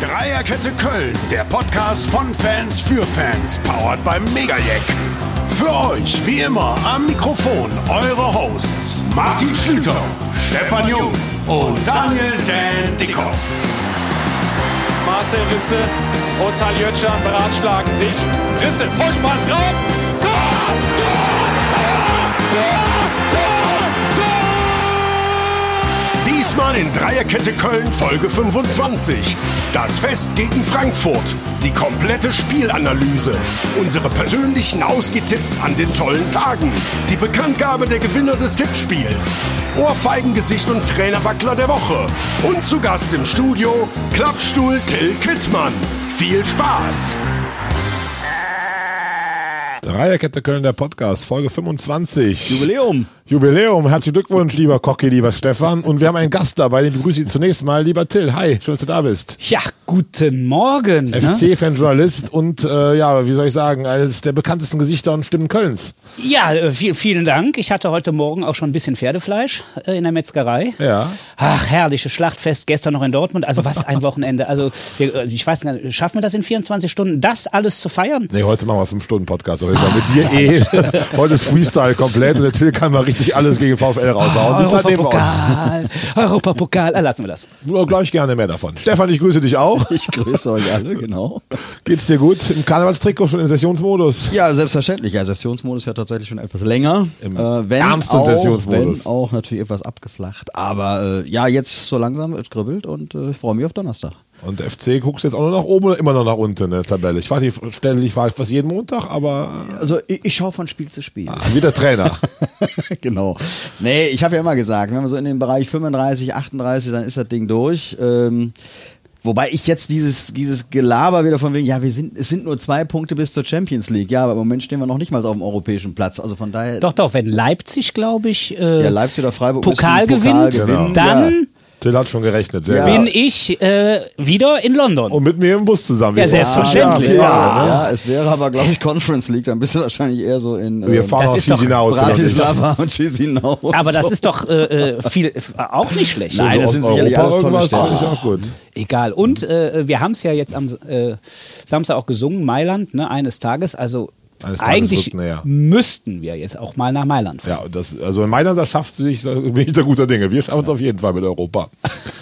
Dreierkette Köln, der Podcast von Fans für Fans, powered beim Megajack. Für euch, wie immer, am Mikrofon eure Hosts Martin Schlüter, Stefan Jung und Daniel Dan Dickhoff. Marcel Risse und Saljötschan beratschlagen sich. Risse, Vollspann drauf. Tor! Tor! Tor! Tor! Tor! Diesmal in Dreierkette Köln Folge 25. Das Fest gegen Frankfurt. Die komplette Spielanalyse. Unsere persönlichen Ausgetipps an den tollen Tagen. Die Bekanntgabe der Gewinner des Tippspiels. Ohrfeigengesicht und Trainerwackler der Woche. Und zu Gast im Studio Klappstuhl Till Quittmann. Viel Spaß! Dreierkette Köln, der Podcast, Folge 25. Jubiläum. Jubiläum. Herzlichen Glückwunsch, lieber Cocki, lieber Stefan. Und wir haben einen Gast dabei, den begrüße ich zunächst mal. Lieber Till, hi, schön, dass du da bist. Ja, guten Morgen. ne? FC-Fan, Journalist und, äh, ja, wie soll ich sagen, eines der bekanntesten Gesichter und Stimmen Kölns. Ja, äh, viel, vielen Dank. Ich hatte heute Morgen auch schon ein bisschen Pferdefleisch äh, in der Metzgerei. Ja. Ach, herrliches Schlachtfest gestern noch in Dortmund. Also was ein Wochenende. Also äh, ich weiß nicht, schaffen wir das in 24 Stunden, das alles zu feiern? Nee, heute machen wir fünf Stunden Podcast. Ich sag, mit dir eh. Heute ist Freestyle komplett und der Till kann mal richtig alles gegen VfL raushauen. Uns. Europapokal, Europapokal, äh, lassen wir das. Nur gleich gerne mehr davon. Stefan, ich grüße dich auch. Ich grüße euch alle, genau. Geht's dir gut? Im Karnevalstrikot schon im Sessionsmodus? Ja, selbstverständlich. Ja, Sessionsmodus ja tatsächlich schon etwas länger. Im äh, wenn ernsten auch, Sessionsmodus. Wenn auch natürlich etwas abgeflacht. Aber äh, ja, jetzt so langsam, es kribbelt und äh, ich freue mich auf Donnerstag. Und der FC guckst jetzt auch noch nach oben oder immer noch nach unten in der Tabelle? Ich war die Stelle, ich war fast jeden Montag, aber Also ich, ich schaue von Spiel zu Spiel. wie der Trainer. genau. Nee, ich habe ja immer gesagt, wenn wir so in den Bereich 35, 38, dann ist das Ding durch. Ähm, Wobei ich jetzt dieses, dieses Gelaber wieder von wegen, ja, wir sind, es sind nur zwei Punkte bis zur Champions League. Ja, aber im Moment stehen wir noch nicht mal auf dem europäischen Platz. Also von daher. Doch, doch, wenn Leipzig, glaube ich, äh, Ja, Leipzig oder Freiburg Pokal müssen gewinnt, gewinnen. dann Ja. Till hat schon gerechnet. Sehr Ja. gut. bin ich äh, wieder in London. Und mit mir im Bus zusammen. Ja, selbstverständlich. Ja, Ja, ne? ja, es wäre aber, glaube ich, Conference League. Dann bist du wahrscheinlich eher so in Wir ähm, fahren Das nach ist doch Chisinau. Bratislava und Chisinau. Aber das ist doch äh, äh, viel, auch nicht schlecht. Nein, das sind sicherlich alles tolle Städte. ich auch gut. Egal. Und äh, wir haben es ja jetzt am äh, Samstag auch gesungen, Mailand, ne, eines Tages. Also Eines Tages eigentlich rückt müssten wir jetzt auch mal nach Mailand fahren. Ja, das, also in Mailand, das schafft sich, da bin ich da guter Dinge. Wir schaffen es auf jeden Fall mit Europa.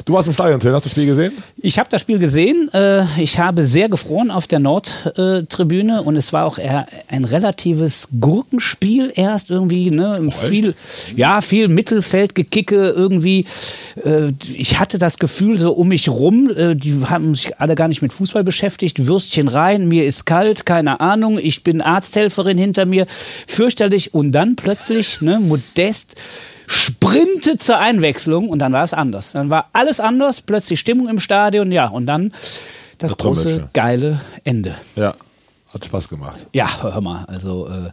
Du warst im Stadion, hast du das Spiel gesehen? Ich habe das Spiel gesehen. Äh, ich habe sehr gefroren auf der Nordtribüne und es war auch eher ein relatives Gurkenspiel erst irgendwie. Ne? viel, ja, viel Mittelfeldgekicke irgendwie. Äh, ich hatte das Gefühl so um mich rum, äh, die haben sich alle gar nicht mit Fußball beschäftigt. Würstchen rein, mir ist kalt, keine Ahnung. Ich bin Arzthelferin hinter mir, fürchterlich. Und dann plötzlich, ne, modest sprintet zur Einwechslung und dann war es anders. Dann war alles anders, plötzlich Stimmung im Stadion, ja, und dann das, Das große, Trommelchen. geileEnde. Ja, hat Spaß gemacht. Ja, hör mal, also äh,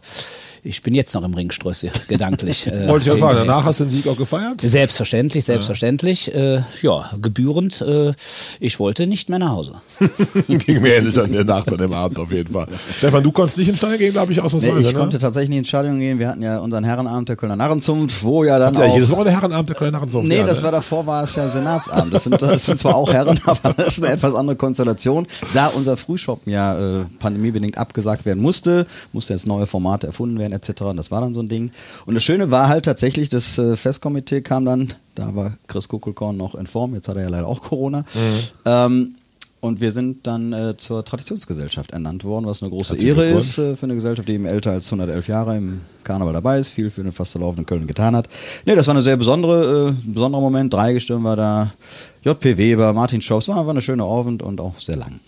ich bin jetzt noch im Ringströsschen, gedanklich. äh, Wollte ich ja fragen, hinterher. danach hast du den Sieg auch gefeiert? Selbstverständlich, selbstverständlich. Äh, ja, gebührend. Äh, ich wollte nicht mehr nach Hause. Ging mir ähnlich an der Nacht an dem Abend auf jeden Fall. Stefan, du konntest nicht ins Stadion gehen, glaube ich, Nee, ausnahmsweise, ich ne? konnte tatsächlich nicht ins Stadion gehen. Wir hatten ja unseren Herrenabend der Kölner Narrenzunft, wo ja dann Ja, auch... jedes Woche der Herrenabend der Kölner Narrenzunft. Nee, ja, das ne? war davor, war es ja Senatsabend. Das sind, das sind zwar auch Herren, aber das ist eine etwas andere Konstellation. Da unser Frühshoppen ja äh, pandemiebedingt abgesagt werden musste, musste jetzt neue Formate erfunden werden etc. Und das war dann so ein Ding. Und das Schöne war halt tatsächlich, das äh, Festkomitee kam dann, da war Chris Kuckelkorn noch in Form, jetzt hat er ja leider auch Corona. Ähm, und wir sind dann äh, zur Traditionsgesellschaft ernannt worden, was eine große Herzlichen Ehre ist äh, für eine Gesellschaft, die eben älter als 111 Jahre im Karneval dabei ist, viel für den fast verlaufenden Köln getan hat. Nee, das war eine sehr besondere, äh, besonderer Moment. Drei Gestirn war da, JP Weber, Martin Schaus, war, war eine schöne Abend und auch sehr lang.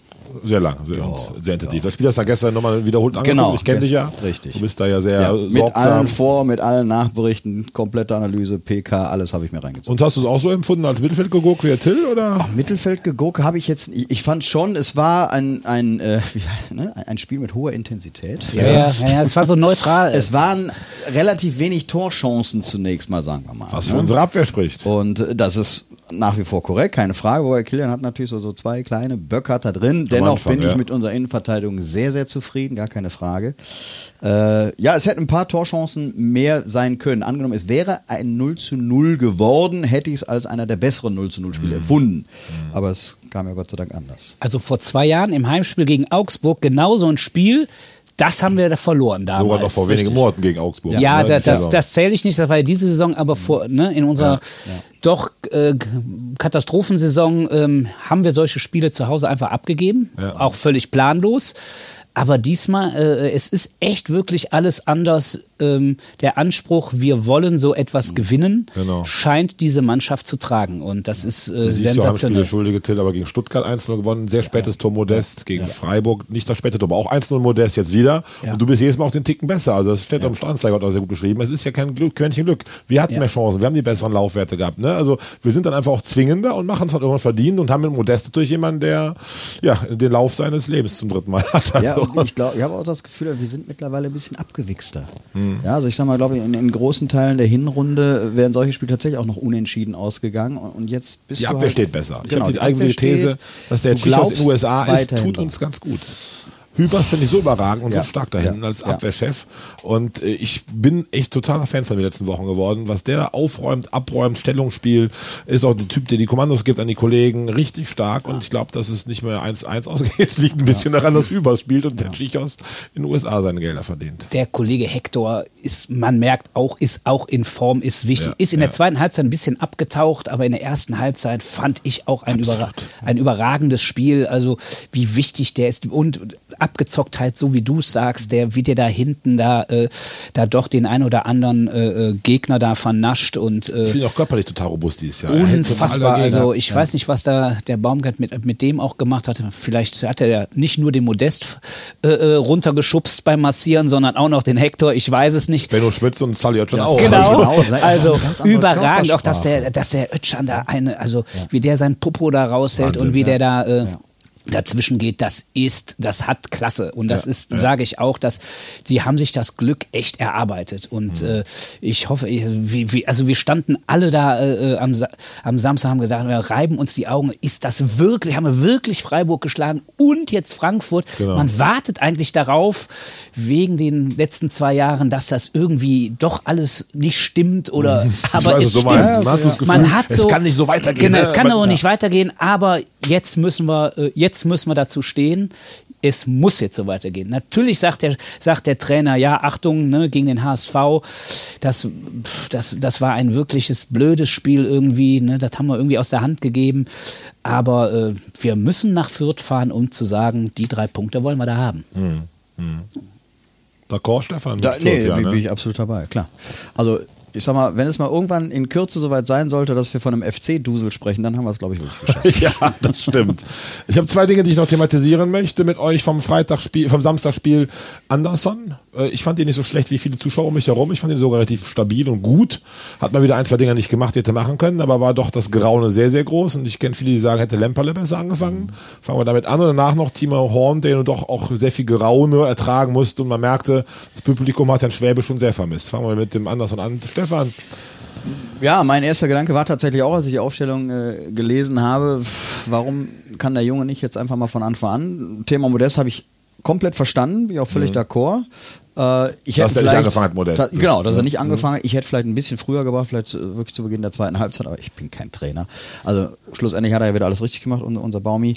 Sehr lang, sehr, und sehr intensiv. Das Spiel hast du ja gestern nochmal wiederholt angeguckt. Genau, Ich kenne dich ja. richtig. Du bist da ja sehr mit sorgsam. allen Vor-, mit allen Nachberichten, komplette Analyse, PK, alles habe ich mir reingezogen. Und hast du es auch so empfunden als Mittelfeld geguckt wie der Till, oder? Mittelfeld geguckt habe ich jetzt, ich, ich fand schon, es war ein, ein, äh, ne, ein Spiel mit hoher Intensität. Ja, ja, ja, ja es war so neutral. Es waren relativ wenig Torchancen zunächst mal, sagen wir mal. Was ne? für unsere Abwehr spricht. Und äh, das ist nach wie vor korrekt, keine Frage. Wobei Kilian hat natürlich so, so zwei kleine Böcker da drin. Dennoch Anfang, bin ich ja. mit unserer Innenverteidigung sehr, sehr zufrieden, gar keine Frage. Äh, ja, es hätten ein paar Torchancen mehr sein können. Angenommen, es wäre ein 0 zu 0 geworden, hätte ich es als einer der besseren 0 zu 0 Spiele Mhm. empfunden. Aber es kam ja Gott sei Dank anders. Also vor zwei Jahren im Heimspiel gegen Augsburg genau so ein Spiel, das haben wir da verloren damals. Sogar noch vor wenigen Monaten gegen Augsburg. Ja, die das, Saison. das zähle ich nicht, das war ja diese Saison, aber vor, ne, in unserer doch äh, Katastrophensaison ähm, haben wir solche Spiele zu Hause einfach abgegeben, Ja. auch völlig planlos. Aber diesmal, äh, es ist echt wirklich alles anders. Ähm, der Anspruch, wir wollen so etwas gewinnen, Genau. scheint diese Mannschaft zu tragen. Und das ist äh, ja, Spiele sensationell. schuldige Till, aber gegen Stuttgart 1-0 gewonnen, sehr spätes Tor Modest, gegen Freiburg nicht das späte Tor, aber auch 1-0 Modest jetzt wieder. Ja. Und du bist jedes Mal auch den Ticken besser. Also das steht am Strandzeiger hat auch sehr gut beschrieben. Es ist ja kein Glück, Quäntchen Glück. Wir hatten Ja. mehr Chancen, wir haben die besseren Laufwerte gehabt. Ne? Also wir sind dann einfach auch zwingender und machen es dann irgendwann verdient und haben mit Modest natürlich jemanden, der ja den Lauf seines Lebens zum dritten Mal hat. Also, Und ich glaube, ich habe auch das Gefühl, wir sind mittlerweile ein bisschen abgewichster. Hm. Ja, also ich sag mal, glaube ich, in, in großen Teilen der Hinrunde wären solche Spiele tatsächlich auch noch unentschieden ausgegangen. Und, und jetzt bist die du Abwehr halt, steht besser. Ich Genau, habe die die eigentliche These, dass der glaubst USA ist, tut uns ganz gut. Hübers finde ich so überragend und Ja. so stark da hinten Ja. als. Abwehrchef. Und äh, ich bin echt totaler Fan von den letzten Wochen geworden. Was der da aufräumt, abräumt, Stellungsspiel, ist auch der Typ, der die Kommandos gibt an die Kollegen, richtig stark. Und ich glaube, dass es nicht mehr 1-1 ausgeht. Es liegt ein bisschen daran, dass Hübers spielt und der Tschichos in den USA seine Gelder verdient. der Kollege Hector ist, man merkt auch, ist auch in Form, ist wichtig. Ist in der zweiten Halbzeit ein bisschen abgetaucht, aber in der ersten Halbzeit fand ich auch ein, überra ein überragendes Spiel. Also wie wichtig der ist und Abgezocktheit, so wie du es sagst, der wie der da hinten da, äh, da doch den ein oder anderen äh, äh, Gegner da vernascht und äh, Ich finde auch körperlich total robust dieses Jahr. Unfassbar. Also ich weiß nicht, was da der Baumgart mit, mit dem auch gemacht hat. Vielleicht hat er ja nicht nur den Modest äh, äh, runtergeschubst beim Massieren, sondern auch noch den Hector. Ich weiß es nicht. Benno Schmitz und Sally Oetschan Ja, auch. Genau. genau, Also andere überragend, auch dass der, dass der Ötschan da eine, also wie der sein Popo da raushält Wahnsinn, und wie der da äh, Ja. Dazwischen geht, das ist, das hat Klasse. Und das ist, sage ich auch, dass die haben sich das Glück echt erarbeitet. Und Mhm. äh, ich hoffe, ich, wie, wie, also wir standen alle da äh, am, Sa am Samstag, haben gesagt, wir reiben uns die Augen. Ist das wirklich, haben wir wirklich Freiburg geschlagen und jetzt Frankfurt? Genau. Man wartet eigentlich darauf, wegen den letzten zwei Jahren, dass das irgendwie doch alles nicht stimmt oder aber weiß, es stimmt. meinst. Man hat so Man es kann nicht so weitergehen, Genau, ne? es kann Man- doch ja. nicht weitergehen, aber jetzt müssen wir, äh, jetzt müssen wir dazu stehen. Es muss jetzt so weitergehen. Natürlich sagt der, sagt der Trainer, ja, Achtung, ne, gegen den HSV, das, das, das war ein wirkliches blödes Spiel irgendwie, ne, das haben wir irgendwie aus der Hand gegeben. Aber äh, wir müssen nach Fürth fahren, um zu sagen, die drei Punkte wollen wir da haben. D'accord, Stefan? Da, Mit nee, Fürth, ja, bin, ne? bin ich absolut dabei, klar. Also ich sag mal, wenn es mal irgendwann in Kürze soweit sein sollte, dass wir von einem FC-Dusel sprechen, dann haben wir es, glaube ich, wirklich geschafft. Ja, das stimmt. Ich habe zwei Dinge, die ich noch thematisieren möchte mit euch vom Freitagsspiel, vom Samstagspiel Anderson. Äh, Ich fand ihn nicht so schlecht wie viele Zuschauer um mich herum. Ich fand ihn sogar relativ stabil und gut. Hat mal wieder ein, zwei Dinge nicht gemacht, die hätte machen können, aber war doch das Graune sehr, sehr groß. Und ich kenne viele, die sagen, hätte Lemperle besser angefangen. Fangen wir damit an. Und danach noch Timo Horn, der doch auch sehr viel Graune ertragen musste. Und man merkte, das Publikum hat Herrn Schwäbe schon sehr vermisst. Fangen wir mit dem Anderson an. Stefan, Ja, mein erster Gedanke war tatsächlich auch, als ich die Aufstellung äh, gelesen habe, warum kann der Junge nicht jetzt einfach mal von Anfang an? Thema Modest habe ich komplett verstanden, bin ich auch völlig d'accord. Äh, ich Mhm. Dass hätte er nicht angefangen hat, Modest. Da, genau, dass er Mhm. nicht angefangen hat. Ich hätte vielleicht ein bisschen früher gebracht, vielleicht wirklich zu Beginn der zweiten Halbzeit, aber ich bin kein Trainer. Also schlussendlich hat er ja wieder alles richtig gemacht, unser, unser Baumi.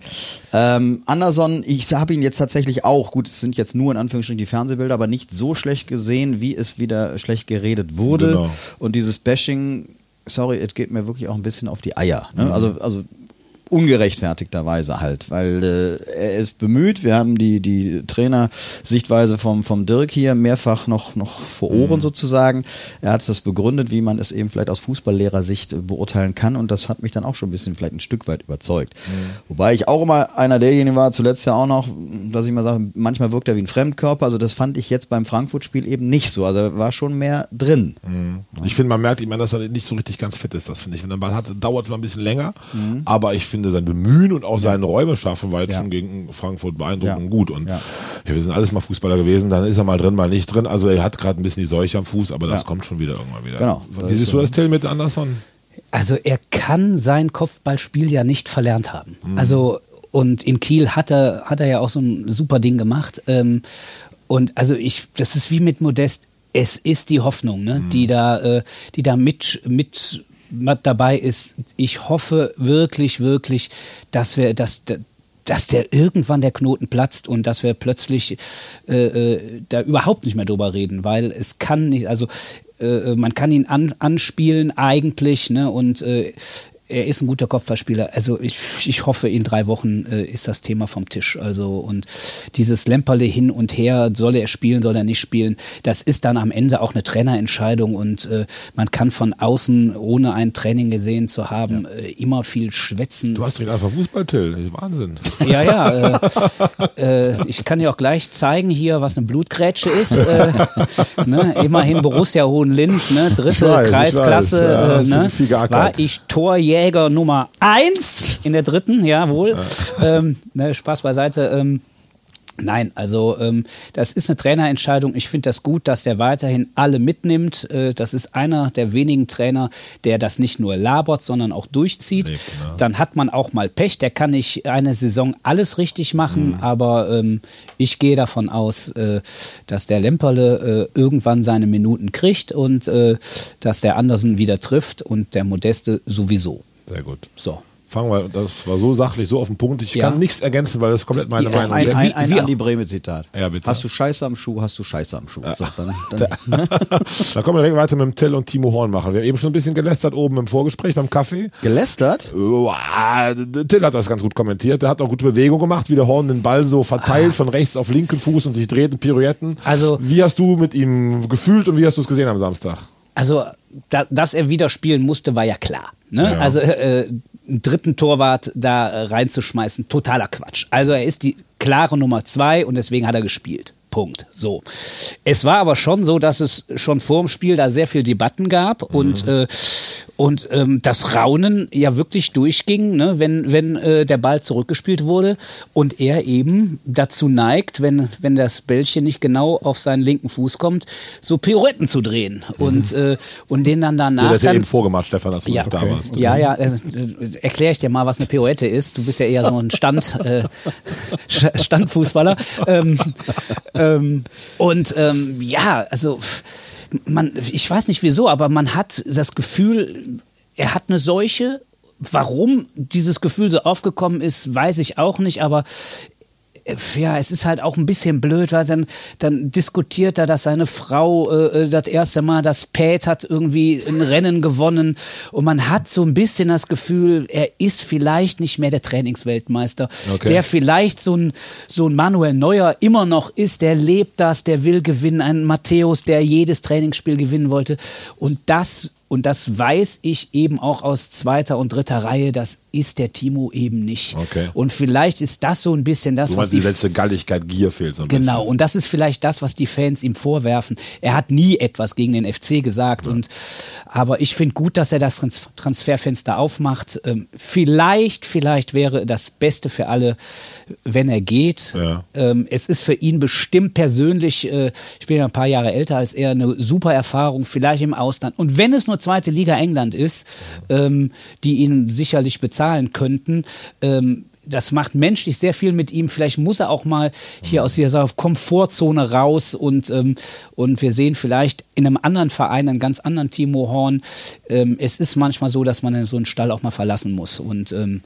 Ähm, Anderson, ich habe ihn jetzt tatsächlich auch, gut, es sind jetzt nur in Anführungsstrichen die Fernsehbilder, aber nicht so schlecht gesehen, wie es wieder schlecht geredet wurde. Genau. Und dieses Bashing, sorry, es geht mir wirklich auch ein bisschen auf die Eier. Ne? Mhm. Also, also ungerechtfertigterweise halt, weil äh, er ist bemüht. Wir haben die, die Trainersichtweise vom, vom Dirk hier mehrfach noch, noch vor Ohren Mhm. sozusagen. Er hat das begründet, wie man es eben vielleicht aus Fußballlehrersicht beurteilen kann und das hat mich dann auch schon ein bisschen vielleicht ein Stück weit überzeugt. Mhm. Wobei ich auch immer einer derjenigen war, zuletzt ja auch noch, dass ich mal sage, manchmal wirkt er wie ein Fremdkörper. Also das fand ich jetzt beim Frankfurt-Spiel eben nicht so. Also war schon mehr drin. Ich finde, man merkt ihm an, dass er nicht so richtig ganz fit ist. Das finde ich. Wenn er den Ball hat, dauert es mal ein bisschen länger. Aber ich finde sein Bemühen und auch seine Räume schaffen war jetzt Ja. schon gegen Frankfurt beeindruckend Ja. gut. Und Ja. ja. wir sind alles mal Fußballer gewesen. Dann ist er mal drin, mal nicht drin. Also er hat gerade ein bisschen die Seuche am Fuß, aber das Ja. kommt schon wieder irgendwann wieder. Genau. Wie siehst du das, Till, mit Anderson? Also er kann sein Kopfballspiel ja nicht verlernt haben. Also und in Kiel hat er hat er ja auch so ein super Ding gemacht. Ähm, und also ich, das ist wie mit Modest. Es ist die Hoffnung, ne, die da, äh, die da mit mit dabei ist. Ich hoffe wirklich, wirklich, dass wir, dass dass der irgendwann der Knoten platzt und dass wir plötzlich äh, äh, da überhaupt nicht mehr drüber reden, weil es kann nicht, also äh, man kann ihn an, anspielen eigentlich, ne? Und äh, er ist ein guter Kopfballspieler. Also ich, ich hoffe, in drei Wochen äh, ist das Thema vom Tisch. Also und dieses Lemperle hin und her, soll er spielen, soll er nicht spielen, das ist dann am Ende auch eine Trainerentscheidung und äh, man kann von außen, ohne ein Training gesehen zu haben, ja. äh, immer viel schwätzen. Du hast direkt einfach Fußball, Till. Wahnsinn. Ja, ja. Äh, äh, ich kann dir auch gleich zeigen hier, was eine Blutgrätsche ist. Äh, ne? Immerhin Borussia Hohenlind, ne? dritte weiß, ich Kreisklasse. weiß. Ja, ne? War ich Torjäger Nummer eins in der dritten, jawohl. Ähm, ne, Spaß beiseite. Ähm, Nein, also ähm, das ist eine Trainerentscheidung. Ich finde das gut, dass der weiterhin alle mitnimmt. Äh, das ist einer der wenigen Trainer, der das nicht nur labert, sondern auch durchzieht. Lebt, ne? Dann hat man auch mal Pech. Der kann nicht eine Saison alles richtig machen, aber ähm, ich gehe davon aus, äh, dass der Lemperle äh, irgendwann seine Minuten kriegt und äh, dass der Andersen wieder trifft und der Modeste sowieso. Sehr gut. So. Fangen wir, das war so sachlich, so auf den Punkt. Ich Ja. kann nichts ergänzen, weil das ist komplett meine Ja, Meinung. Ein, Der- ein, ein wie- Andi Breme Zitat. Ja, bitte. Hast du Scheiße am Schuh, hast du Scheiße am Schuh. So, dann, dann, Dann kommen wir direkt weiter mit dem Till und Timo Hornmacher. Wir haben eben schon ein bisschen gelästert oben im Vorgespräch beim Kaffee. gelästert? Uah, Till hat das ganz gut kommentiert. Der hat auch gute Bewegung gemacht, wie der Horn den Ball so verteilt von rechts auf linken Fuß und sich dreht in Pirouetten. Also- wie hast du mit ihm gefühlt und wie hast du es gesehen am Samstag? Also, da, dass er wieder spielen musste, war ja klar. Ne? Ja. Also, äh, einen dritten Torwart da äh, reinzuschmeißen, totaler Quatsch. Also, er ist die klare Nummer zwei und deswegen hat er gespielt. Punkt. So. Es war aber schon so, dass es schon vor dem Spiel da sehr viel Debatten gab und, äh, und ähm, das Raunen ja wirklich durchging, ne, wenn, wenn äh, der Ball zurückgespielt wurde und er eben dazu neigt, wenn, wenn das Bällchen nicht genau auf seinen linken Fuß kommt, so Pirouetten zu drehen und, äh, und den dann danach hat dir dann eben vorgemacht, Stefan, dass du ja, da warst. ja, ja, äh, erkläre ich dir mal, was eine Pirouette ist. Du bist ja eher so ein Stand, äh, Standfußballer. Ähm, ähm, und ähm, ja, also man, ich weiß nicht wieso, aber man hat das Gefühl, er hat eine Seuche. Warum dieses Gefühl so aufgekommen ist, weiß ich auch nicht, aber ja, es ist halt auch ein bisschen blöd, weil dann, dann diskutiert er, dass seine Frau äh, äh, das erste Mal das Pad hat irgendwie ein Rennen gewonnen. Und man hat so ein bisschen das Gefühl, er ist vielleicht nicht mehr der Trainingsweltmeister, Okay. der vielleicht so ein, so ein Manuel Neuer immer noch ist, der lebt das, der will gewinnen, ein Matthäus, der jedes Trainingsspiel gewinnen wollte. Und das und das weiß ich eben auch aus zweiter und dritter Reihe, das ist der Timo eben nicht. Okay. Und vielleicht ist das so ein bisschen das, Du was meinst, die die letzte Galligkeit, Gier fehlt so ein Genau, bisschen. und das ist vielleicht das, was die Fans ihm vorwerfen. Er hat nie etwas gegen den FC gesagt. Und, aber ich finde gut, dass er das Trans Transferfenster aufmacht. Ähm, vielleicht, vielleicht wäre das Beste für alle, wenn er geht. Ja. Ähm, es ist für ihn bestimmt persönlich, äh, ich bin ja ein paar Jahre älter als er, eine super Erfahrung, vielleicht im Ausland. Und wenn es nur zweite Liga England ist, ähm, die ihn sicherlich bezahlen könnten, ähm, das macht menschlich sehr viel mit ihm. Vielleicht muss er auch mal hier aus dieser Komfortzone raus und, ähm, und wir sehen vielleicht in einem anderen Verein, einen ganz anderen Timo Horn. Ähm, es ist manchmal so, dass man so einen Stall auch mal verlassen muss. Und ähm,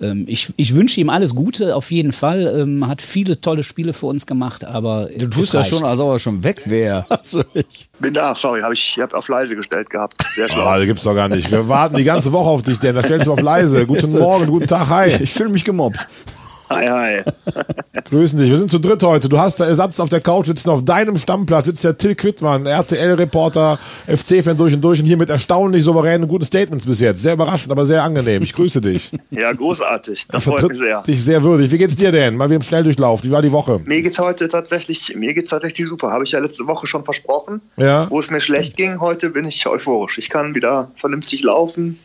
ähm, ich, ich wünsche ihm alles Gute, auf jeden Fall. Ähm, hat viele tolle Spiele für uns gemacht, aber Du tust das schon, als ob er schon weg wäre. Also ich, Bin da, sorry, habe ich, ich hab auf leise gestellt gehabt. Sehr schlau. ah, das gibt's doch gar nicht. Wir warten die ganze Woche auf dich, denn da stellst du auf leise. Guten Morgen, guten Tag, hi. Ich fühle mich gemobbt. Hi, hi. Grüßen dich. Wir sind zu dritt heute. Du hast da Ersatz auf der Couch sitzen. Auf deinem Stammplatz sitzt der Till Quittmann, RTL-Reporter, FC-Fan durch und durch und hier mit erstaunlich souveränen, guten Statements bis jetzt. Sehr überraschend, aber sehr angenehm. Ich grüße dich. Ja, großartig. Das freut mich sehr. dich sehr würdig. Wie geht's dir denn? Mal wieder im Schnelldurchlauf. Wie war die Woche? Mir geht's heute tatsächlich, mir geht's tatsächlich super. Habe ich ja letzte Woche schon versprochen. Ja. Wo es mir schlecht ging, heute bin ich euphorisch. Ich kann wieder vernünftig laufen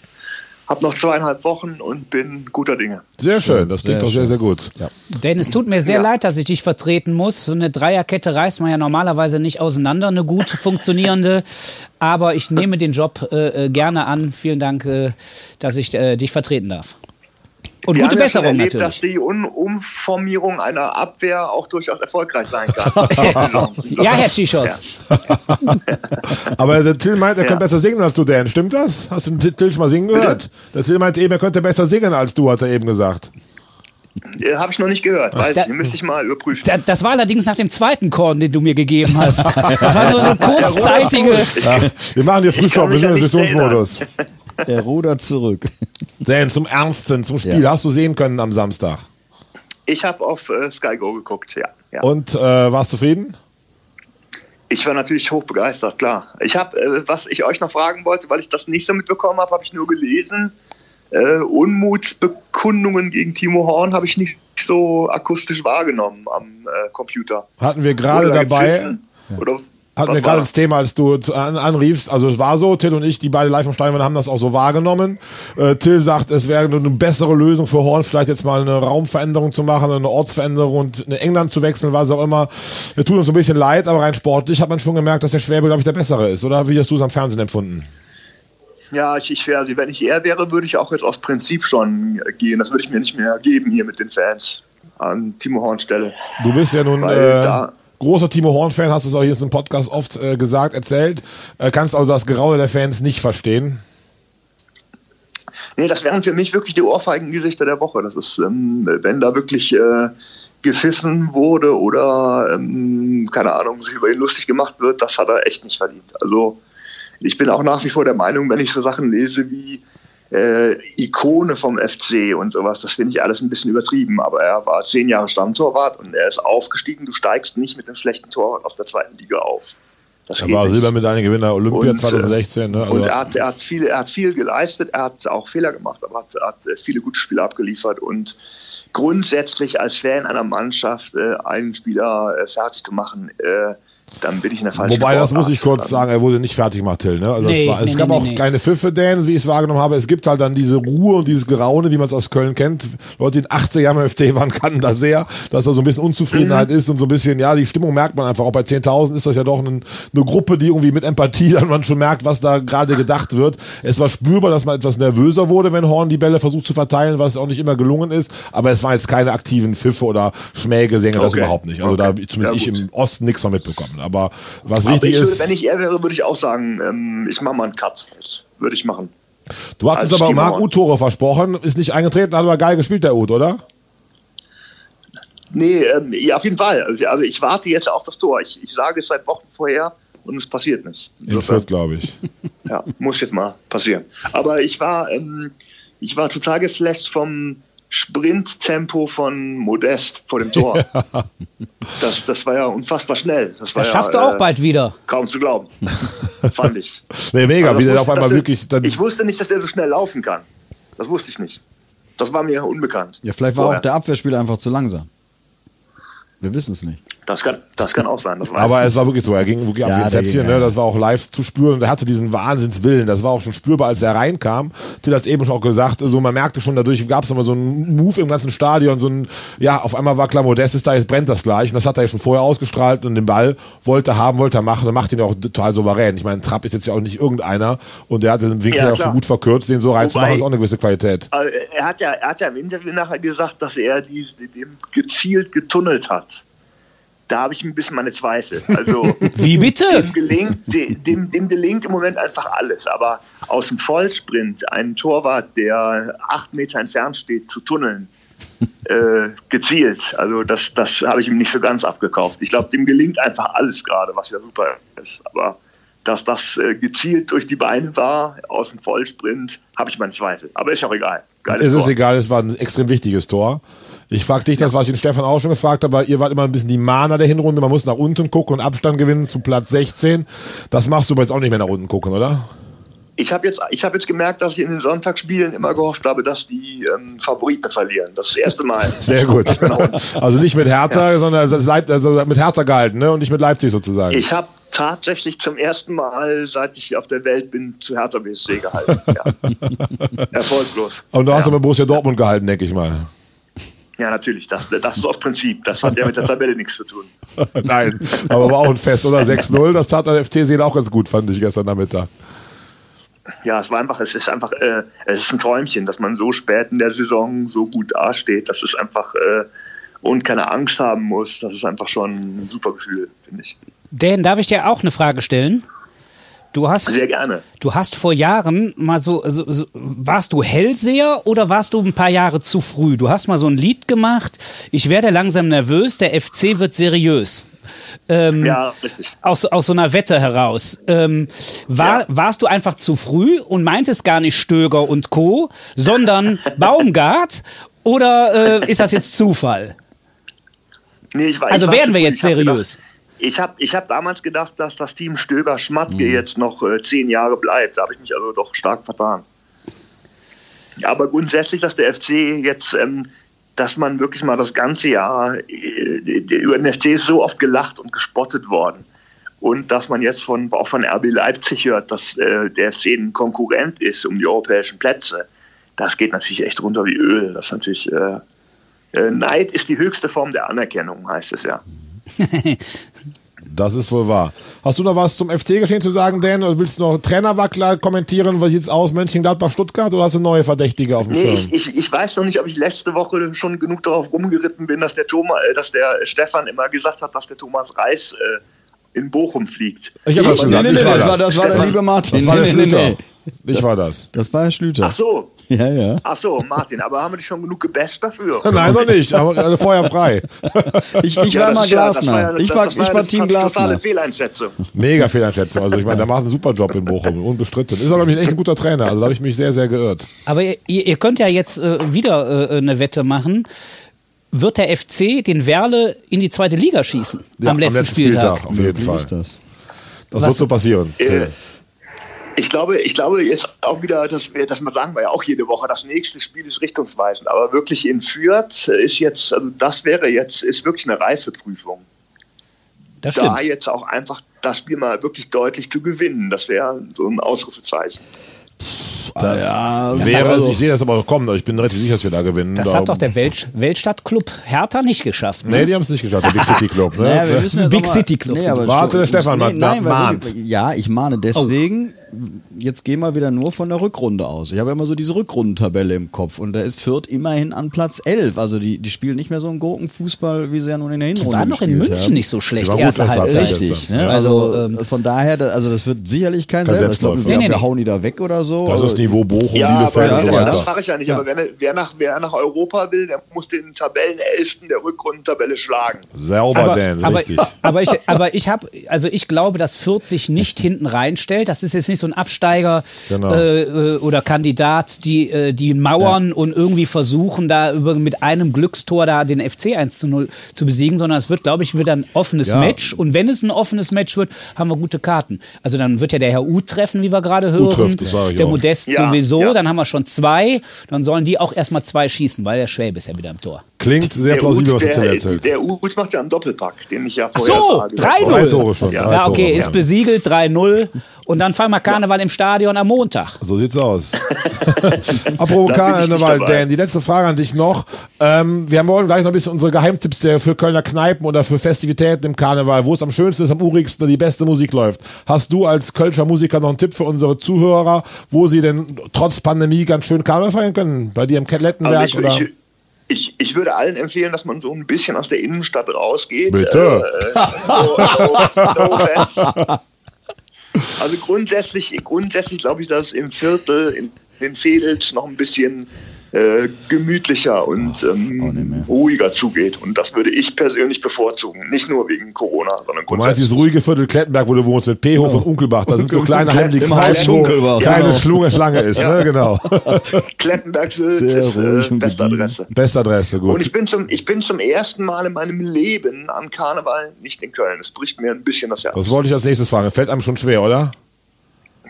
habe noch zweieinhalb Wochen und bin guter Dinge. Sehr schön, das klingt Sehr doch sehr, sehr gut. Ja. Denn es tut mir sehr Ja. leid, dass ich dich vertreten muss. So eine Dreierkette reißt man ja normalerweise nicht auseinander, eine gut funktionierende. Aber ich nehme den Job äh, äh, gerne an. Vielen Dank, äh, dass ich äh, dich vertreten darf. Und Wir gute haben ja schon Besserung erlebt, natürlich. dass die Un Umformierung einer Abwehr auch durchaus erfolgreich sein kann. Ja, Herr Tschischos. Aber der Till meint, er Ja. könnte besser singen als du, Dan. Stimmt das? Hast du den Till schon mal singen gehört? Der Till meinte eben, er könnte besser singen als du, hat er eben gesagt. Habe ich noch nicht gehört. Weiß Da- ich, müsste ich mal überprüfen. Da, das war allerdings nach dem zweiten Korn, den du mir gegeben hast. Das war nur so eine kurzzeitige. Ja, wir machen hier Frühshop, wir sind im ja Sessionsmodus. Er rudert zurück. Dan, zum Ernsten, zum Spiel. Ja. Hast du sehen können am Samstag? Ich habe auf äh, Sky Go geguckt, ja. ja. Und äh, warst du zufrieden? Ich war natürlich hochbegeistert, klar. Ich habe, äh, was ich euch noch fragen wollte, weil ich das nicht so mitbekommen habe, habe ich nur gelesen. Äh, Unmutsbekundungen gegen Timo Horn habe ich nicht so akustisch wahrgenommen am äh, Computer. Hatten wir gerade dabei? Oder hatten wir gerade das? Thema, als du an, anriefst. Also es war so, Till und ich, die beide live im waren, haben das auch so wahrgenommen. Äh, Till sagt, es wäre eine bessere Lösung für Horn, vielleicht jetzt mal eine Raumveränderung zu machen, eine Ortsveränderung und in England zu wechseln, was auch immer. Wir tut uns so ein bisschen leid, aber rein sportlich hat man schon gemerkt, dass der Schwäbe, glaube ich, der bessere ist. Oder wie hast du es am Fernsehen empfunden? Ja, ich, ich wäre, also wenn ich er wäre, würde ich auch jetzt aus Prinzip schon gehen. Das würde ich mir nicht mehr geben hier mit den Fans an Timo Horn Stelle. Du bist ja nun Weil äh, da- großer Timo Horn-Fan, hast es auch hier diesem Podcast oft äh, gesagt, erzählt. Äh, kannst also das Graue der Fans nicht verstehen. Nee, das wären für mich wirklich die Ohrfeigengesichter der Woche. Das ist, ähm, wenn da wirklich äh, gepfiffen wurde oder, ähm, keine Ahnung, sich über ihn lustig gemacht wird, das hat er echt nicht verdient. Also ich bin auch nach wie vor der Meinung, wenn ich so Sachen lese wie äh, Ikone vom FC und sowas, das finde ich alles ein bisschen übertrieben. Aber er war zehn Jahre Stammtorwart und er ist aufgestiegen. Du steigst nicht mit einem schlechten Torwart aus der zweiten Liga auf. Das Er war. Silbermedaillengewinner Olympia Und, äh, 2016. Ne? Also, Und er hat, er, hat viel, er hat viel geleistet, er hat auch Fehler gemacht, aber hat, er hat äh, viele gute Spiele abgeliefert und grundsätzlich als Fan einer Mannschaft äh, einen Spieler äh, fertig zu machen, äh, dann bin ich in der falschen Wobei, das muss ich kurz sagen, er wurde nicht fertig gemacht, Till. Ne? Also Nee, es, war, es nee, gab nee, auch nee. keine Pfiffe, Dan, wie ich es wahrgenommen habe. Es gibt halt dann diese Ruhe und dieses Geraune, wie man es aus Köln kennt. Leute, die in 80 Jahren beim FC waren, kannten das sehr, dass da so ein bisschen Unzufriedenheit ist und so ein bisschen, ja, die Stimmung merkt man einfach. Auch bei 10.000 ist das ja doch ein, eine Gruppe, die irgendwie mit Empathie dann man schon merkt, was da gerade gedacht wird. Es war spürbar, dass man etwas nervöser wurde, wenn Horn die Bälle versucht zu verteilen, was auch nicht immer gelungen ist. Aber es waren jetzt keine aktiven Pfiffe oder Schmähgesänge, das Okay. überhaupt nicht. Also da Okay. zumindest Ja, ich im Osten nichts von mitbekommen. Aber was Aber wichtig ich würde, ist. wenn ich er wäre, würde ich auch sagen, ähm, ich mache mal einen Cut. Das würde ich machen. Du hast uns als aber Marc Stieber. Uth Tore versprochen, ist nicht eingetreten, hat aber geil gespielt, der Uth, oder? Nee, ähm, ja, auf jeden Fall. Also, aber ich warte jetzt auf das Tor. Ich, ich sage es seit Wochen vorher und es passiert nicht. In Insofern- Fürth, glaube ich. Ja, muss jetzt mal passieren. Aber ich war, ähm, ich war total geflasht vom Sprinttempo von Modest vor dem Tor. das, das war ja unfassbar schnell. Das, war Das ja, schaffst du äh, auch bald wieder. Kaum zu glauben. Fand ich. Nee, mega, Also wie der auf wusste- einmal wirklich dann. Ich wusste nicht, dass er so schnell laufen kann. Das wusste ich nicht. Das war mir unbekannt. Ja, vielleicht war Vorher. auch der Abwehrspieler einfach zu langsam. Wir wissen es nicht. Das kann, das kann auch sein. Das weiß Aber ich. es war wirklich so, er ging wirklich Ja, auf die der Zäpfchen, ne? das war auch live zu spüren und er hatte diesen Wahnsinnswillen, das war auch schon spürbar, als er reinkam. Till hat es eben schon auch gesagt, so man merkte schon, dadurch gab es immer so einen Move im ganzen Stadion, so ein, ja, auf einmal war klar, Modest ist da, jetzt brennt das gleich und das hat er ja schon vorher ausgestrahlt und den Ball wollte er haben, wollte er machen, dann macht ihn ja auch total souverän. Ich meine, Trapp ist jetzt ja auch nicht irgendeiner und der hat den Winkel Ja, ja, auch schon gut verkürzt, den so reinzumachen, Wobei- ist auch eine gewisse Qualität. Also, er, hat ja, er hat ja im Interview nachher gesagt, dass er die, dem gezielt getunnelt hat. Da habe ich ein bisschen meine Zweifel. Also Wie bitte? dem gelingt, de- dem, dem gelingt im Moment einfach alles. Aber aus dem Vollsprint einen Torwart, der acht Meter entfernt steht, zu tunneln, äh, gezielt. Also das, das habe ich ihm nicht so ganz abgekauft. Ich glaube, dem gelingt einfach alles gerade, was ja super ist. Aber dass das äh, gezielt durch die Beine war, aus dem Vollsprint, habe ich meinen Zweifel. Aber ist auch egal. Geiles Es ist Tor. egal, es war ein extrem wichtiges Tor. Ich frage dich das, was ich den Stefan auch schon gefragt habe, weil ihr wart immer ein bisschen die Mahner der Hinrunde. Man muss nach unten gucken und Abstand gewinnen zu Platz 16. Das machst du aber jetzt auch nicht mehr nach unten gucken, oder? Ich habe jetzt, ich hab jetzt gemerkt, dass ich in den Sonntagsspielen immer gehofft habe, dass die ähm, Favoriten verlieren. Das ist das erste Mal. Sehr gut. Also nicht mit Hertha, sondern das Leip- also mit Hertha gehalten ne? und nicht mit Leipzig sozusagen. Ich habe tatsächlich zum ersten Mal, seit ich auf der Welt bin, zu Hertha BSC gehalten. Ja. Erfolglos. Und du hast ja. aber Borussia Dortmund gehalten, denke ich mal. Ja, natürlich. Das, das ist auch Prinzip. Das hat ja mit der Tabelle nichts zu tun. Nein, aber war auch ein Fest, oder? 6-0, das tat der FC sehen auch ganz gut, fand ich gestern Nachmittag. Ja, es war einfach, es ist einfach, äh, es ist ein Träumchen, dass man so spät in der Saison so gut dasteht. Das ist einfach, äh, und keine Angst haben muss. Das ist einfach schon ein super Gefühl, finde ich. Dan, darf ich dir auch eine Frage stellen? Du hast, Sehr gerne. du hast vor Jahren mal so, so, so, warst du Hellseher oder warst du ein paar Jahre zu früh? Du hast mal so ein Lied gemacht, ich werde langsam nervös, der FC wird seriös. Ähm, Ja, richtig. aus, aus so einer Wette heraus. Ähm, war, Ja. Warst du einfach zu früh und meintest gar nicht Stöger und Co., sondern Baumgart? Oder äh, ist das jetzt Zufall? Nee, ich war, Also ich werden wir jetzt seriös? Gedacht, ich habe ich hab damals gedacht, dass das Team Stöber-Schmatke Mhm. jetzt noch äh, zehn Jahre bleibt. Da habe ich mich also doch stark vertan. Aber grundsätzlich, dass der FC jetzt, ähm, dass man wirklich mal das ganze Jahr äh, über den FC ist so oft gelacht und gespottet worden. Und dass man jetzt von, auch von RB Leipzig hört, dass äh, der FC ein Konkurrent ist um die europäischen Plätze, das geht natürlich echt runter wie Öl. Das ist natürlich, äh, äh, Neid ist die höchste Form der Anerkennung, heißt es ja. Das ist wohl wahr. Hast du noch was zum FC-Geschehen zu sagen, Dan? Oder willst du noch Trainerwackler kommentieren? Was sieht's aus? Mönchengladbach, Stuttgart? Oder hast du neue Verdächtige auf dem Nee, Schirm? ich, ich, ich weiß noch nicht, ob ich letzte Woche schon genug darauf rumgeritten bin, dass der Thomas, äh, dass der Stefan immer gesagt hat, dass der Thomas Reis äh, in Bochum fliegt. Ich habe das Nee, gesagt. nee, ich nee, war das das. war, das war der liebe Martin. Das war der Nee, nee, nee. Ich war das. Das war Herr Schlüter. Ach so, Ja, ja. ach so, Martin, aber haben wir dich schon genug gebasht dafür? Nein, noch nicht. Aber äh, Feuer frei. Ich, ich Ja, war mal Glasner. ja- ich war, das ich war ja Team eine Totale Glasner. Fehleinschätzung. Mega Fehleinschätzung. Also ich meine, der macht einen super Job in Bochum. Unbestritten. Ist aber nämlich echt ein guter Trainer. Also da habe ich mich sehr, sehr geirrt. Aber ihr, ihr könnt ja jetzt äh, wieder äh, eine Wette machen. Wird der FC den Werle in die zweite Liga schießen Ja, am letzten Spieltag? Auf jeden Wie Fall. ist das? Das wird so passieren. Äh, ich glaube, ich glaube jetzt auch wieder, dass wir, das sagen wir ja auch jede Woche, das nächste Spiel ist richtungsweisend. Aber wirklich in Fürth ist jetzt, also das wäre jetzt, ist wirklich eine Reifeprüfung. Das Da stimmt. jetzt auch einfach das Spiel mal wirklich deutlich zu gewinnen, das wäre so ein Ausrufezeichen. Das ja, wäre also- es. Ich sehe das aber kommen. Ich bin relativ sicher, dass wir da gewinnen. Das Da- hat doch der Welt, Weltstadtclub Hertha nicht geschafft. Ne? Nee, die haben es nicht geschafft, der Big City Club. Ne? Naja, wir müssen jetzt Big mal- City Club. Nee, aber Warte, Stefan, nee, man nein, mahnt. Ja, ich mahne deswegen. Jetzt gehen wir wieder nur von der Rückrunde aus. Ich habe immer so diese Rückrundentabelle im Kopf und da ist Fürth immerhin an Platz 11. Also die, die spielen nicht mehr so einen Gurkenfußball, wie sie ja nun in der Die Hinrunde waren doch in München haben. nicht so schlecht, Die erste Halbzeit. Richtig. Ne? Also, Also, ähm, von daher, da- also das wird sicherlich kein Selbst. Ich glaube, Selbstläufer. wir, Nee, nee, wir nee. hauen die da weg oder so. Das ist Also- das Niveau Bochum, Ja, Bielefeld aber und so das, das weiter. frage ich ja nicht. Aber wer, wer, nach, wer nach Europa will, der muss den Tabellenelften der Rückrundentabelle schlagen. Sauber, aber, Dan, aber, richtig. aber ich, aber ich habe, also ich glaube, dass 40 nicht hinten reinstellt. Das ist jetzt nicht so ein Absteiger Genau. äh, äh, oder Kandidat, die äh, die mauern und irgendwie versuchen, da über, mit einem Glückstor da den FC 1 zu 0 zu besiegen, sondern es wird, glaube ich, wieder ein offenes Ja. Match. Und wenn es ein offenes Match wird, haben wir gute Karten. Also dann wird ja der Herr U treffen, wie wir gerade hören. trifft, das sag ich der auch. Modest Ja, sowieso. ja. Dann haben wir schon zwei. Dann sollen die auch erstmal zwei schießen, weil der Schwäbe ist ja wieder im Tor. Klingt sehr plausibel, was du der, erzählt. der Uth macht ja einen Doppelpack, den ich ja Ach vorher so, sage. 3-0. Drei Tore schon. Ja. Ja, okay, Tore. ist besiegelt, 3-0. Und dann feiern wir Karneval im Stadion am Montag. So sieht's aus. Apropos Karneval. Dan, die letzte Frage an dich noch. Ähm, wir wollen gleich noch ein bisschen unsere Geheimtipps der für Kölner Kneipen oder für Festivitäten im Karneval, wo es am schönsten ist, am urigsten, die beste Musik läuft. Hast du als Kölscher Musiker noch einen Tipp für unsere Zuhörer, wo sie denn trotz Pandemie ganz schön Karneval feiern können? Bei dir im Ketlettenwerk Also ich, oder? ich, ich, ich würde allen empfehlen, dass man so ein bisschen aus der Innenstadt rausgeht. Bitte. Äh, no, no, no offense. Also grundsätzlich, grundsätzlich glaube ich, dass im Viertel, in den Fädels noch ein bisschen äh, gemütlicher und ähm, ruhiger zugeht. Und das würde ich persönlich bevorzugen. Nicht nur wegen Corona, sondern Du meinst grundsätzlich. dieses ruhige Viertel Klettenberg, wo du wohnst, mit P-Hof und Unkelbach. Da sind so kleine heimliche Kneipen, wo keine Genau. Schlunge Schlange ist. Ne? Genau. Klettenberg Sehr ist ruhig äh, und beste. Adresse. Beste Adresse, Und gut. ich bin, zum, ich bin zum ersten Mal in meinem Leben an Karneval nicht in Köln. Es bricht mir ein bisschen das Herz. Was wollte ich als nächstes fragen? Fällt einem schon schwer, oder?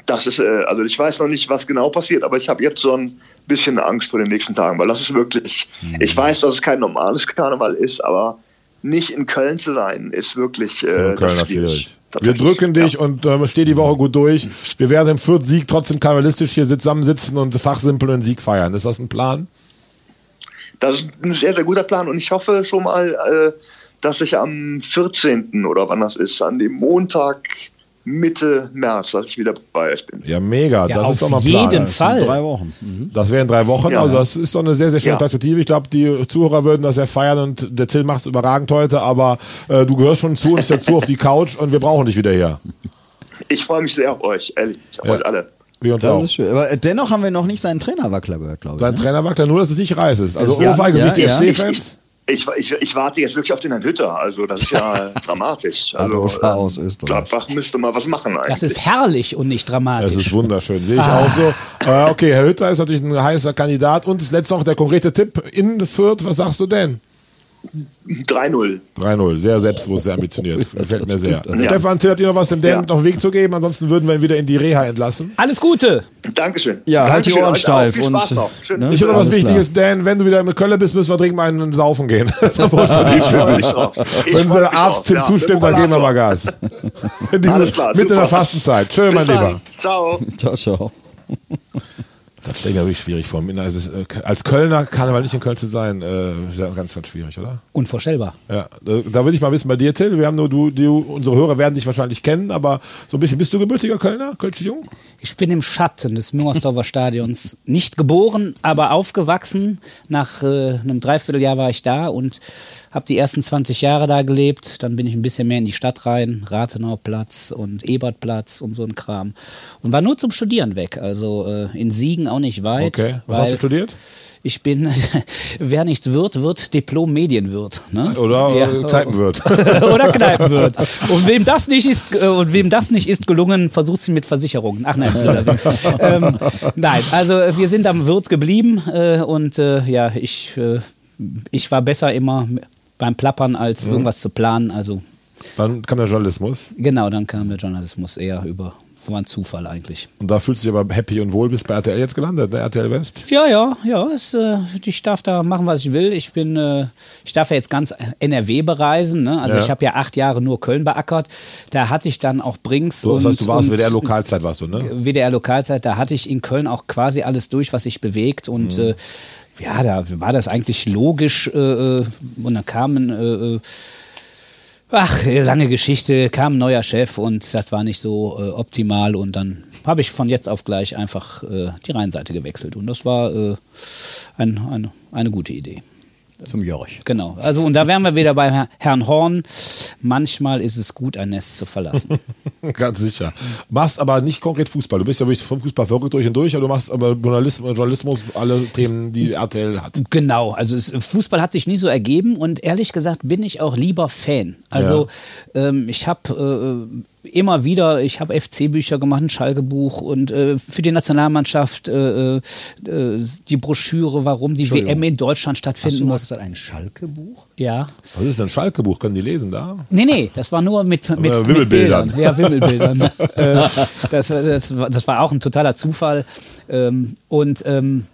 Das ist, äh, also ich weiß noch nicht, was genau passiert, aber ich habe jetzt so ein bisschen Angst vor den nächsten Tagen, weil das ist wirklich, Mhm. ich weiß, dass es kein normales Karneval ist, aber nicht in Köln zu sein, ist wirklich äh, das ist schwierig. Wir drücken dich Ja. und ähm, steh die Woche gut durch. Wir werden im Fürth-Sieg trotzdem karnevalistisch hier zusammensitzen und fachsimpel einen Sieg feiern. Ist das ein Plan? Das ist ein sehr, sehr guter Plan und ich hoffe schon mal, äh, dass ich am 14. oder wann das ist, an dem Montag Mitte März, dass ich wieder bei euch bin. Ja, mega. Ja, das auf ist doch mal ein jeden Plan. Fall. Drei Wochen. Mhm. Das wären drei Wochen. Ja. Also das ist doch eine sehr, sehr schöne Ja. Perspektive. Ich glaube, die Zuhörer würden das sehr feiern und der Till macht es überragend heute, aber äh, du gehörst schon zu uns dazu auf die Couch und wir brauchen dich wieder hier. Ich freue mich sehr auf euch, ehrlich, auf Ja. euch alle. Wir uns Das auch. ist schön. Aber äh, dennoch haben wir noch nicht seinen Trainerwackler gehört, glaube ich. Sein ne? Trainer nur, dass es nicht reiß ist. Also Ja, Ohrfeige ja, sind die ja. FC-Fans. Ich, ich, ich warte jetzt wirklich auf den Herrn Hütter, also das ist ja dramatisch. Also, ähm, aus Österreich. Gladbach müsste mal was machen eigentlich. Das ist herrlich und nicht dramatisch. Das ist wunderschön. Sehe ich auch so. Äh, okay, Herr Hütter ist natürlich ein heißer Kandidat. Und das letzte noch der konkrete Tipp in Fürth. Was sagst du denn? 3-0. 3-0. Sehr selbstbewusst, sehr ambitioniert. Gefällt mir sehr. Ja. Stefan, Till, habt ihr noch was dem Dan Ja. den Weg zu geben? Ansonsten würden wir ihn wieder in die Reha entlassen. Alles Gute. Dankeschön. Ja, halt die Dankeschön, Ohren steif Viel und, Spaß noch. Schön. ne? Ich habe noch was klar. Wichtiges, Dan. Wenn du wieder mit Köln bist, müssen wir dringend mal einen saufen gehen. Das wir uns verdient. Ich Wenn der Arzt. Tim Ja, zustimmt, dann geben wir mal. Gas. In diese, Alles klar, mitten in der super. Fastenzeit. Schön, mein Lieber. Ciao. Ciao, ciao. Das stelle ich mir wirklich schwierig vor. Es, äh, Als Kölner Karneval nicht in Köln zu sein, äh, ist ja ganz, ganz schwierig, oder? Unvorstellbar. Ja, da, würde ich mal wissen bei dir, Till. Wir haben nur du, du, unsere Hörer werden dich wahrscheinlich kennen, aber so ein bisschen. Bist du gebürtiger Kölner, Kölsche Jung? Ich bin im Schatten des Müngersdorfer Stadions nicht geboren, aber aufgewachsen. Nach äh, einem Dreivierteljahr war ich da und habe die ersten 20 Jahre da gelebt. Dann bin ich ein bisschen mehr in die Stadt rein, Rathenauplatz und Ebertplatz und so ein Kram. Und war nur zum Studieren weg. Also äh, in Siegen auch nicht weit. Okay. Was hast du studiert? Ich bin, wer nichts wird, wird Diplom-Medienwirt. Ne? Oder Ja. äh, Kneipenwirt? oder Kneipenwirt. Und wem das nicht ist, äh, und wem das nicht ist gelungen, versucht sie mit Versicherungen. Ach nein, ähm, nein, also wir sind am Wirt geblieben äh, und äh, ja, ich, äh, ich war besser immer beim Plappern als Mhm. irgendwas zu planen. Also Dann kam der Journalismus. genau, dann kam der Journalismus eher über war ein Zufall eigentlich. Und da fühlst du dich aber happy und wohl, bist bei RTL jetzt gelandet, ne? RTL West. Ja, ja, ja. Es, äh, ich darf da machen, was ich will. Ich bin, äh, ich darf ja jetzt ganz NRW bereisen. Ne? Also Ja. ich habe ja acht Jahre nur Köln beackert. Da hatte ich dann auch Brings So, das heißt, du warst WDR Lokalzeit, warst du, ne? WDR Lokalzeit. Da hatte ich in Köln auch quasi alles durch, was sich bewegt und äh, ja, da war das eigentlich logisch. Äh, äh, und dann kamen äh, äh, Ach, lange Geschichte, kam ein neuer Chef und das war nicht so äh, optimal und dann habe ich von jetzt auf gleich einfach äh, die Rheinseite gewechselt und das war ein, ein, eine gute Idee. Zum Jörg. Genau. Also und da wären wir wieder bei Herr- Herrn Horn. Manchmal ist es gut, ein Nest zu verlassen. Ganz sicher. Machst aber nicht konkret Fußball. Du bist ja wirklich vom Fußball verrückt durch und durch, aber du machst aber Journalismus, Journalismus alle Themen, die RTL hat. Genau, also es, Fußball hat sich nie so ergeben und ehrlich gesagt bin ich auch lieber Fan. Also ähm, ich habe äh, immer wieder, ich habe FC-Bücher gemacht, ein Schalke-Buch und äh, für die Nationalmannschaft äh, äh, die Broschüre, warum die WM in Deutschland Hast stattfinden du muss. gesagt, ein Schalke-Buch? Ja. Was ist denn ein Schalke-Buch? Können die lesen da? Nee, nee, das war nur mit, mit, mit Wimmelbildern. Bildern. Ja, Wimmelbildern. äh, das, war- das, war- das war auch ein totaler Zufall. Ähm, und ähm,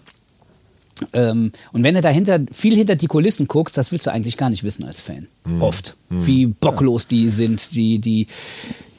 ähm, und wenn du dahinter viel hinter die Kulissen guckst, das willst du eigentlich gar nicht wissen als Fan. Oft. Wie bocklos die sind, die, die,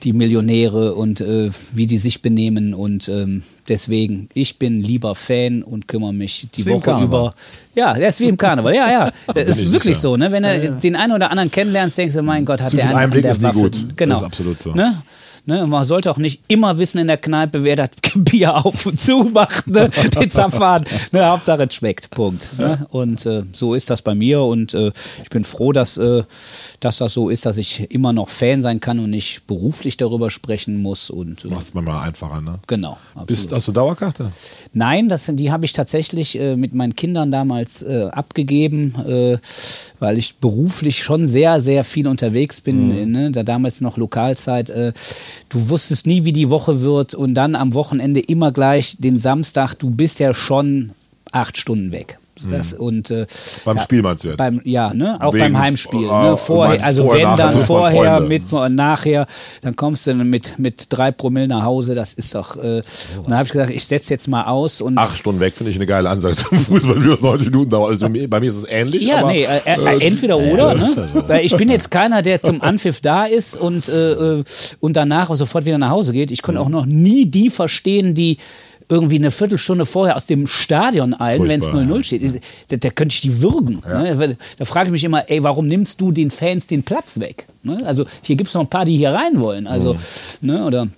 die Millionäre und äh, wie die sich benehmen. Und ähm, deswegen, ich bin lieber Fan und kümmere mich die Woche Karneval. über. Ja, der ist wie im Karneval. Ja, ja. Das ist ich wirklich sicher. so. Ne? Wenn du den einen oder anderen kennenlernst, denkst du, mein Gott, hat Zu der einen an Einblick der ist Waffe. gut. Genau. Das ist absolut so. Ne? Ne, man sollte auch nicht immer wissen in der Kneipe, wer das Bier auf und zu macht, ne? den Zapfhahn. Ne? Hauptsache es schmeckt, Punkt. Ne? Und äh, so ist das bei mir und äh, ich bin froh, dass, äh, dass das so ist, dass ich immer noch Fan sein kann und nicht beruflich darüber sprechen muss. Und Macht es manchmal einfacher, ne? genau. absolut. Bist, hast du Dauerkarte? Nein, das, die habe ich tatsächlich äh, mit meinen Kindern damals äh, abgegeben, äh, weil ich beruflich schon sehr, sehr viel unterwegs bin. äh, Ne? Da damals noch Lokalzeit. Äh, du wusstest nie, wie die Woche wird und dann am Wochenende immer gleich den Samstag. Du bist ja schon acht Stunden weg. Das, und, äh, Beim ja, Spiel meinst du jetzt? Beim, ja, ne? auch Wegen- beim Heimspiel. Ah, ne? Vorher, also vorher, wenn nachher dann vorher, mit und nachher, dann kommst du mit, mit drei Promille nach Hause, das ist doch. Äh, und dann habe ich gesagt, ich setze jetzt mal aus und. Acht Stunden weg finde ich eine geile Ansage zum Fußball, wie das 90 Minuten dauert. Also bei mir ist es ähnlich. Ja, aber, nee, äh, äh, entweder oder. Ne? Weil ich bin jetzt keiner, der zum Anpfiff da ist und, äh, äh, und danach auch sofort wieder nach Hause geht. Ich konnte auch noch nie die verstehen, die irgendwie eine Viertelstunde vorher aus dem Stadion eilen, wenn es Furchtbar, 0-0 steht. Da, da könnte ich die würgen. Ne? Weil Da frage ich mich immer, ey, warum nimmst du den Fans den Platz weg? Ne? Also hier gibt es noch ein paar, die hier rein wollen. Also, ne, oder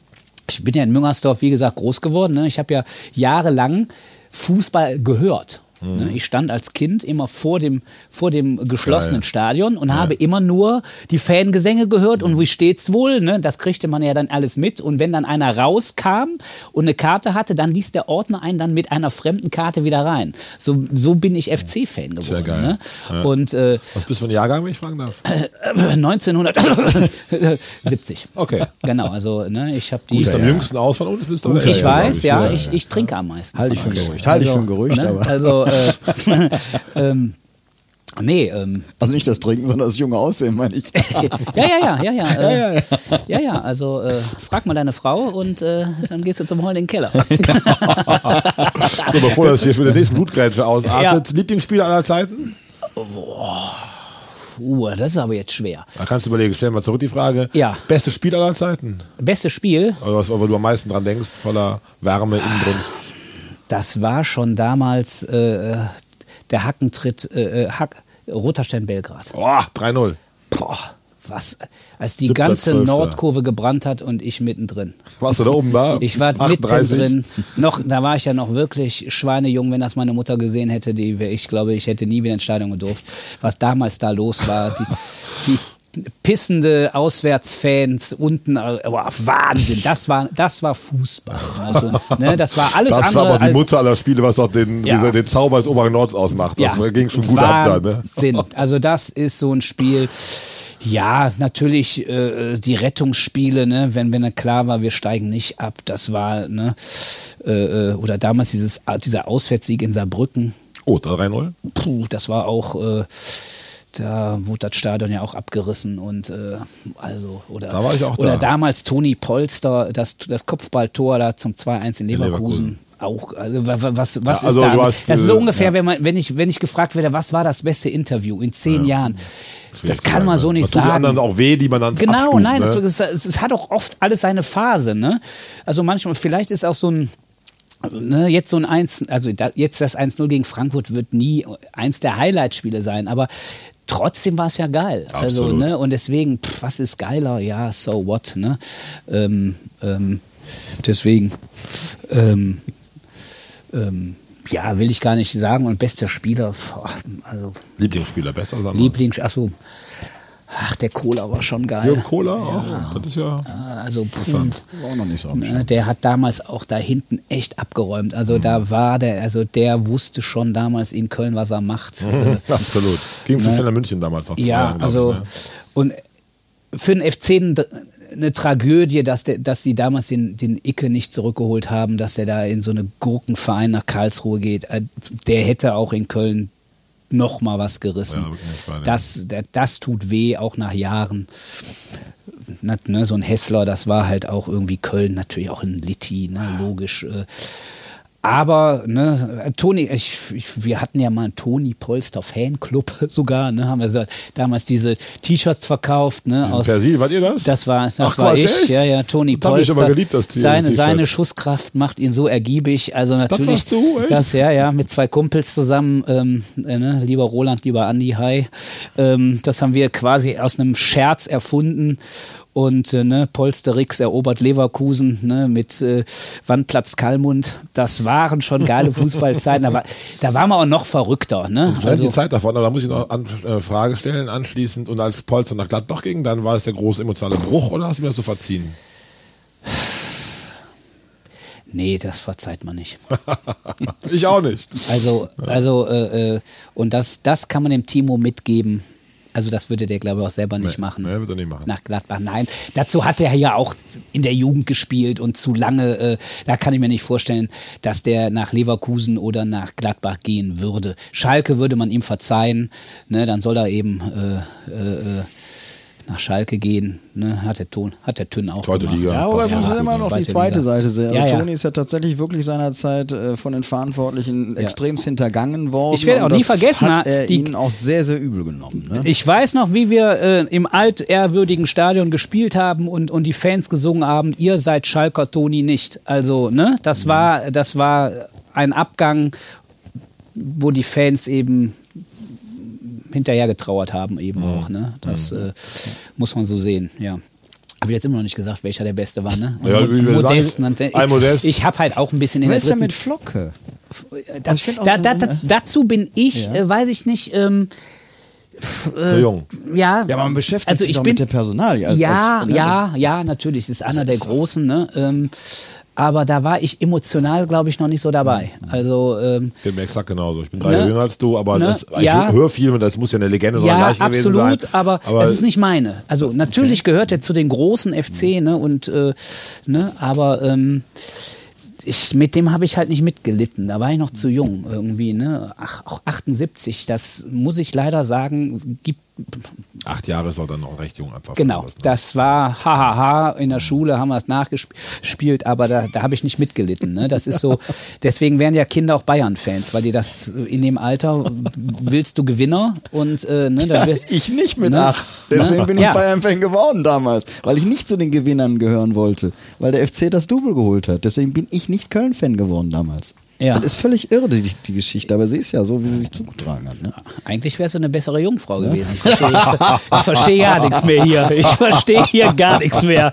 ich bin ja in Müngersdorf, wie gesagt, groß geworden. Ne? Ich habe ja jahrelang Fußball gehört. Ne? Ich stand als Kind immer vor dem, vor dem geschlossenen Geil. Stadion und habe immer nur die Fangesänge gehört und wie steht's wohl? Ne? Das kriegte man ja dann alles mit. Und wenn dann einer rauskam und eine Karte hatte, dann ließ der Ordner einen dann mit einer fremden Karte wieder rein. So, so bin ich FC-Fan geworden. Sehr geil. Ne? Ja. Und äh, Was bist du für ein Jahrgang, wenn ich fragen darf? 1970. Okay. Genau, also ne, ich habe die. Du bist am jüngsten aus von uns, bist du Ich weiß, ja, ich, ich trinke am meisten. Halte ich von für ein. Gerücht. Halte ich für ein Gerücht, ne? aber- Also, äh, ähm, nee, ähm, Also nicht das Trinken, sondern das junge Aussehen, meine ich. ja, ja, ja, ja, ja, äh, ja, ja, also äh, frag mal deine Frau und äh, dann gehst du zum Heulen in den Keller. So, bevor das hier für den nächsten Blutgrätsche ausartet. Lieblingsspieler aller Zeiten? Uh, das ist aber jetzt schwer. Da kannst du überlegen, stellen wir zurück die Frage. Ja. Beste Spiel aller Zeiten? Bestes Spiel, Oder was, wo du am meisten dran denkst, voller Wärme, Inbrunst. Das war schon damals äh, der Hackentritt, äh, äh, Hack, Roter Stern Belgrad. Boah, 3-0. Boah, was, als die Siebter, ganze Zwölfter. Nordkurve gebrannt hat und ich mittendrin. Warst du da oben da? Ich war 38? mittendrin. Noch, da war ich ja noch wirklich schweinejung, wenn das meine Mutter gesehen hätte. Die, ich glaube, ich hätte nie wieder ins Stadion gedurft. Was damals da los war, die, die pissende Auswärtsfans unten, äh, boah, Wahnsinn. Das war, das war Fußball. Also, ne, das war alles Das andere war aber die Mutter aller Spiele, was auch den, Ja. gesagt, den Zauber des oberen Nords ausmacht. Das Ja, ging schon gut ab da. Ne? Wahnsinn. Also das ist so ein Spiel. Ja, natürlich äh, die Rettungsspiele, ne, wenn wenn dann klar war, wir steigen nicht ab. Das war ne, äh, äh, oder damals dieses dieser Auswärtssieg in Saarbrücken. Oh, 3-0? Puh, das war auch äh, da wurde das Stadion ja auch abgerissen und äh, also oder Da war ich auch oder da. damals Toni Polster das das Kopfballtor da zum 2-1 in Leverkusen. Leverkusen. Auch, also wa- wa- was, was Ja, also ist da? hast, das ist so äh, ungefähr, ja. wenn, man, wenn, ich, wenn ich gefragt werde, was war das beste Interview in zehn Jahren? Das kann man so nicht das tut die sagen. anderen auch weh, die man dann Genau, abstuft, nein, ne? es hat auch oft alles seine Phase. Ne? Also manchmal, vielleicht ist auch so ein, ne, jetzt so ein 1, also da, jetzt das 1-0 gegen Frankfurt wird nie eins der Highlight-Spiele sein, aber trotzdem war es ja geil. Also, Absolut. ne, und deswegen, pff, was ist geiler? Ja, so what, ne? Ähm, ähm, deswegen, ähm, ähm, ja, will ich gar nicht sagen. Und bester Spieler, boah, also Lieblingsspieler, besser sagen. Lieblings, achso, ach, der Cola war schon geil. Jürgen Kohler auch. Das ist ja. Also Interessant. War auch noch nicht so Ne, der hat damals auch da hinten echt abgeräumt. Also da war der, also der wusste schon damals in Köln, was er macht. Absolut. Ging zu Ne? schnell nach München damals noch. ja, Jahren, also ich, ne? und für den FC ein- eine Tragödie, dass, der, dass die damals den, den Icke nicht zurückgeholt haben, dass der da in so eine Gurkenverein nach Karlsruhe geht. Äh, Der hätte auch in Köln noch mal was gerissen. Ja, das das, tut weh, auch nach Jahren. Ne, so ein Hessler, das war halt auch irgendwie Köln, natürlich auch in Litti, ne, logisch. Äh, aber, ne, Toni, ich, ich, wir hatten ja mal einen Toni Polster Fanclub sogar, ne, haben wir so, damals diese T-Shirts verkauft, ne, Diesen Persil, wart ihr das? das war, das Ach, war Quatsch, ich, echt? ja, ja, Toni Das hab ich Polster. aber geliebt, das T- seine, seine Schusskraft macht ihn so ergiebig, also natürlich. warst du, echt? Das, ja, ja, mit zwei Kumpels zusammen, ähm, äh, ne, lieber Roland, lieber Andi, hi. Ähm, das haben wir quasi aus einem Scherz erfunden. Und äh, ne, Polsterix erobert Leverkusen ne, mit äh, Wandplatz Kalmund. Das waren schon geile Fußballzeiten. Da, war, da waren wir auch noch verrückter. Ne? Das ist halt die Zeit davon, aber da muss ich noch eine äh, Frage stellen anschließend. Und als Polster nach Gladbach ging, dann war es der große emotionale Bruch oder hast du mir das so verziehen? nee, das verzeiht man nicht. ich auch nicht. Also, also äh, äh, und das, das kann man dem Timo mitgeben. Also das würde der, glaube ich, auch selber nicht Nee, machen. nee, wird er nicht machen. Nach Gladbach, nein. Dazu hat er ja auch in der Jugend gespielt und zu lange, äh, da kann ich mir nicht vorstellen, dass der nach Leverkusen oder nach Gladbach gehen würde. Schalke würde man ihm verzeihen, ne, dann soll er eben äh, äh, äh, nach Schalke gehen, ne, hat der Ton, hat der Tünn auch Zweite gemacht. Liga. Ja, aber wir gut. müssen immer noch die Zweite Liga. Seite sehen. Ja, ja. Toni ist ja tatsächlich wirklich seinerzeit äh, von den Verantwortlichen extremst hintergangen worden. Ich werde auch und nie das vergessen, hat er die- ihnen auch sehr, sehr übel genommen. Ne? Ich weiß noch, wie wir äh, im altehrwürdigen Stadion gespielt haben und, und die Fans gesungen haben, ihr seid Schalker Toni nicht. Also, ne, das Mhm. war, das war ein Abgang, wo die Fans eben hinterher getrauert haben eben Mhm. auch, ne? Das äh, muss man so sehen, ja. Habe ich jetzt immer noch nicht gesagt, welcher der Beste war, ne? Ja, Mo- wie wir Modest. sagen, ein Modest. Ich, ich habe halt auch ein bisschen in Wer der ist denn mit Flocke? da, ich find auch- da, da, das, dazu bin ich, Ja. äh, weiß ich nicht, ähm, Zu jung. ja. Ja, man beschäftigt also sich ich doch bin, mit der Personalie. Als, ja, als, ne? ja, ja, natürlich. Das ist einer der Großen, ne? Ähm, aber da war ich emotional, glaube ich, noch nicht so dabei. Also, ähm, Geht mir exakt genauso. Ich bin drei Ne? Jahre jünger als du, aber Ne? das, ich Ja. höre viel und das muss ja eine Legende sein, ja, gleich gewesen absolut, sein. aber, es ist nicht meine. Also natürlich gehört er zu den großen FC, ne? Und äh, ne, aber ähm, ich, mit dem habe ich halt nicht mitgelitten. Da war ich noch zu jung irgendwie, ne? Ach, auch 78, das muss ich leider sagen, gibt Acht Jahre ist auch dann noch recht jung einfach. Genau, sowas, ne? das war hahaha, in der Schule haben wir es nachgespielt, aber da, da habe ich nicht mitgelitten. Ne? Das ist so, deswegen werden ja Kinder auch Bayern-Fans, weil die das in dem Alter willst du Gewinner und äh, ne, dann wirst, Ich nicht mit Ne? acht. Deswegen Ne? bin ich Ja. Bayern-Fan geworden damals, weil ich nicht zu den Gewinnern gehören wollte, weil der FC das Double geholt hat. Deswegen bin ich nicht Köln-Fan geworden damals. Ja. Das ist völlig irre, die, die Geschichte, aber sie ist ja so, wie sie sich zugetragen hat. Ne? Eigentlich wärst du eine bessere Jungfrau gewesen. Ich verstehe, ich, ich verstehe gar nichts mehr hier. Ich verstehe hier gar nichts mehr.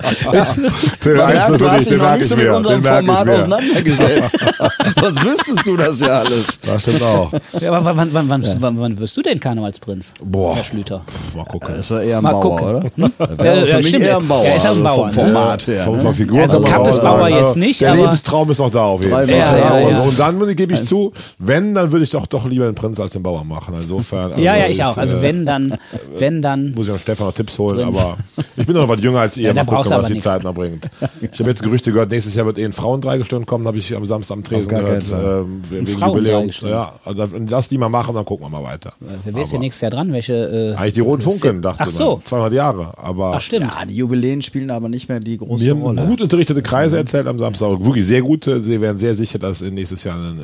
Den Man merkst du für hast dich, den noch nicht ich so mit mir, unserem den Format auseinandergesetzt. Sonst wüsstest du das ja alles. Das stimmt auch. Ja, aber wann, wann, wann, wann, wann wirst du denn Karnevalsprinz? Boah. Herr Schlüter. Mal gucken. Das ist ja eher ein Mal Bauer, gucken. oder? Hm? Ja, für ja, mich eher ein Bauer. Er ist auch ein also Bauer, Vom ne? Format her. Von, ne? von Also kann man Kappes auch Bauer sagen, jetzt nicht, Der Lebenstraum ist noch da auf jeden Drei Fall. Ja, ja, und, ja. dann gebe ich zu, wenn, dann würde ich doch, doch lieber den Prinz als den Bauer machen. Insofern. Ja, also ja, ich ist, auch. Also äh, wenn dann, wenn dann. Muss ich am Stefan noch Tipps holen, Prinz. aber ich bin noch was jünger als ihr. Ja, Mal gucken, was die nix. Zeit noch bringt. Ich habe jetzt Gerüchte gehört, nächstes Jahr wird eh ein Frauendreigestirn kommen, habe ich am Samstag am Tresen gehört. Ähm, wegen? Jubiläums. Ja, also lass die mal machen, dann gucken wir mal weiter. Wer ist hier Aber nächstes Jahr dran? Welche? Äh, Eigentlich die roten Funken, dachte Ach so. man. 200 Jahre. Aber Ach stimmt. Ja, die Jubiläen spielen aber nicht mehr die große mir haben Rolle. gut unterrichtete Kreise erzählt am Samstag. Wirklich sehr gut. Sie wären sehr sicher, dass in nächstes Jahr ein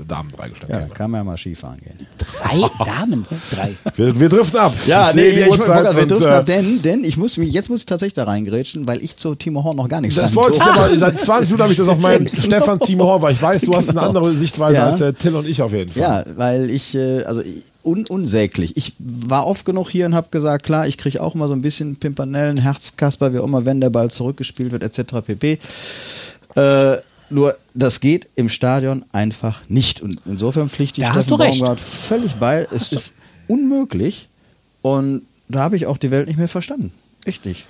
äh, Damen-Dreigestirn Ja, käme. kann man ja mal Skifahren gehen. Drei Damen. Drei. Wir, wir driften ab. Ja, Ich nee, die ich, wollte- wir und, dürfen äh, ab, denn, denn ich muss mich, jetzt muss ich tatsächlich da reingrätschen, weil ich zu Timo Horn noch gar nichts Das sagen wollte ich aber, seit 20 Minuten habe ich das auf meinen Stefan Timo Hor, weil ich weiß, du hast eine andere Sichtweise Ja. als äh, Till und ich auf jeden Fall. Ja, weil ich, äh, also ich- un unsäglich. Ich war oft genug hier und habe gesagt, klar, ich kriege auch immer so ein bisschen Pimpanellen, Herzkasper, wie auch immer, wenn der Ball zurückgespielt wird, etc. pp. Äh, nur, das geht im Stadion einfach nicht. Und insofern pflichte ich Da hast Steffen du recht. Baumgart völlig bei. Es ist unmöglich. Und da habe ich auch die Welt nicht mehr verstanden. Echt nicht.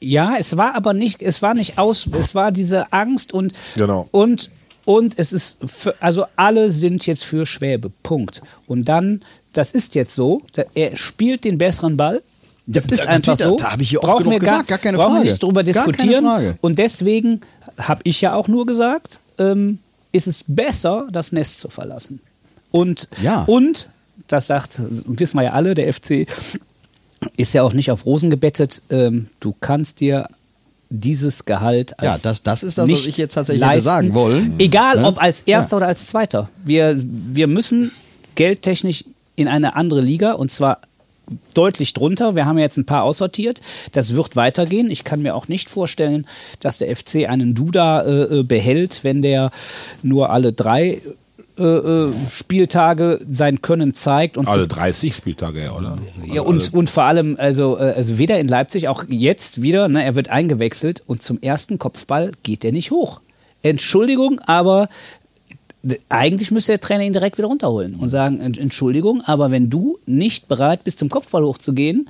Ja, es war aber nicht, es war nicht aus, es war diese Angst und Genau. und und es ist für, also alle sind jetzt für Schwäbe. Punkt. Und dann, das ist jetzt so, er spielt den besseren Ball. Das Ja, ist da- einfach so. da- habe ich hier oft Brauchen genug wir gesagt, gar keine brauchen wir Frage. nicht drüber Gar keine diskutieren. Frage. Und deswegen habe ich ja auch nur gesagt, ähm, ist es besser, das Nest zu verlassen. Und, Ja. und das sagt, wissen wir ja alle, der FC ist ja auch nicht auf Rosen gebettet. Ähm, du kannst dir dieses Gehalt Ja, als das- das ist das, was ich jetzt tatsächlich hätte leisten. sagen wollen. Egal, Ne? ob als Erster Ja. oder als Zweiter. Wir, wir müssen geldtechnisch in eine andere Liga und zwar deutlich drunter. Wir haben ja jetzt ein paar aussortiert. Das wird weitergehen. Ich kann mir auch nicht vorstellen, dass der FC einen Duda äh, äh, behält, wenn der nur alle drei äh, äh, Spieltage sein Können zeigt und Alle 30 Spieltage, ja, oder? ja, und, und vor allem, also, äh, also weder in Leipzig, auch jetzt wieder, ne, er wird eingewechselt und zum ersten Kopfball geht er nicht hoch. Entschuldigung, aber eigentlich müsste der Trainer ihn direkt wieder runterholen und sagen, "Ent- Entschuldigung, aber wenn du nicht bereit bist, zum Kopfball hochzugehen,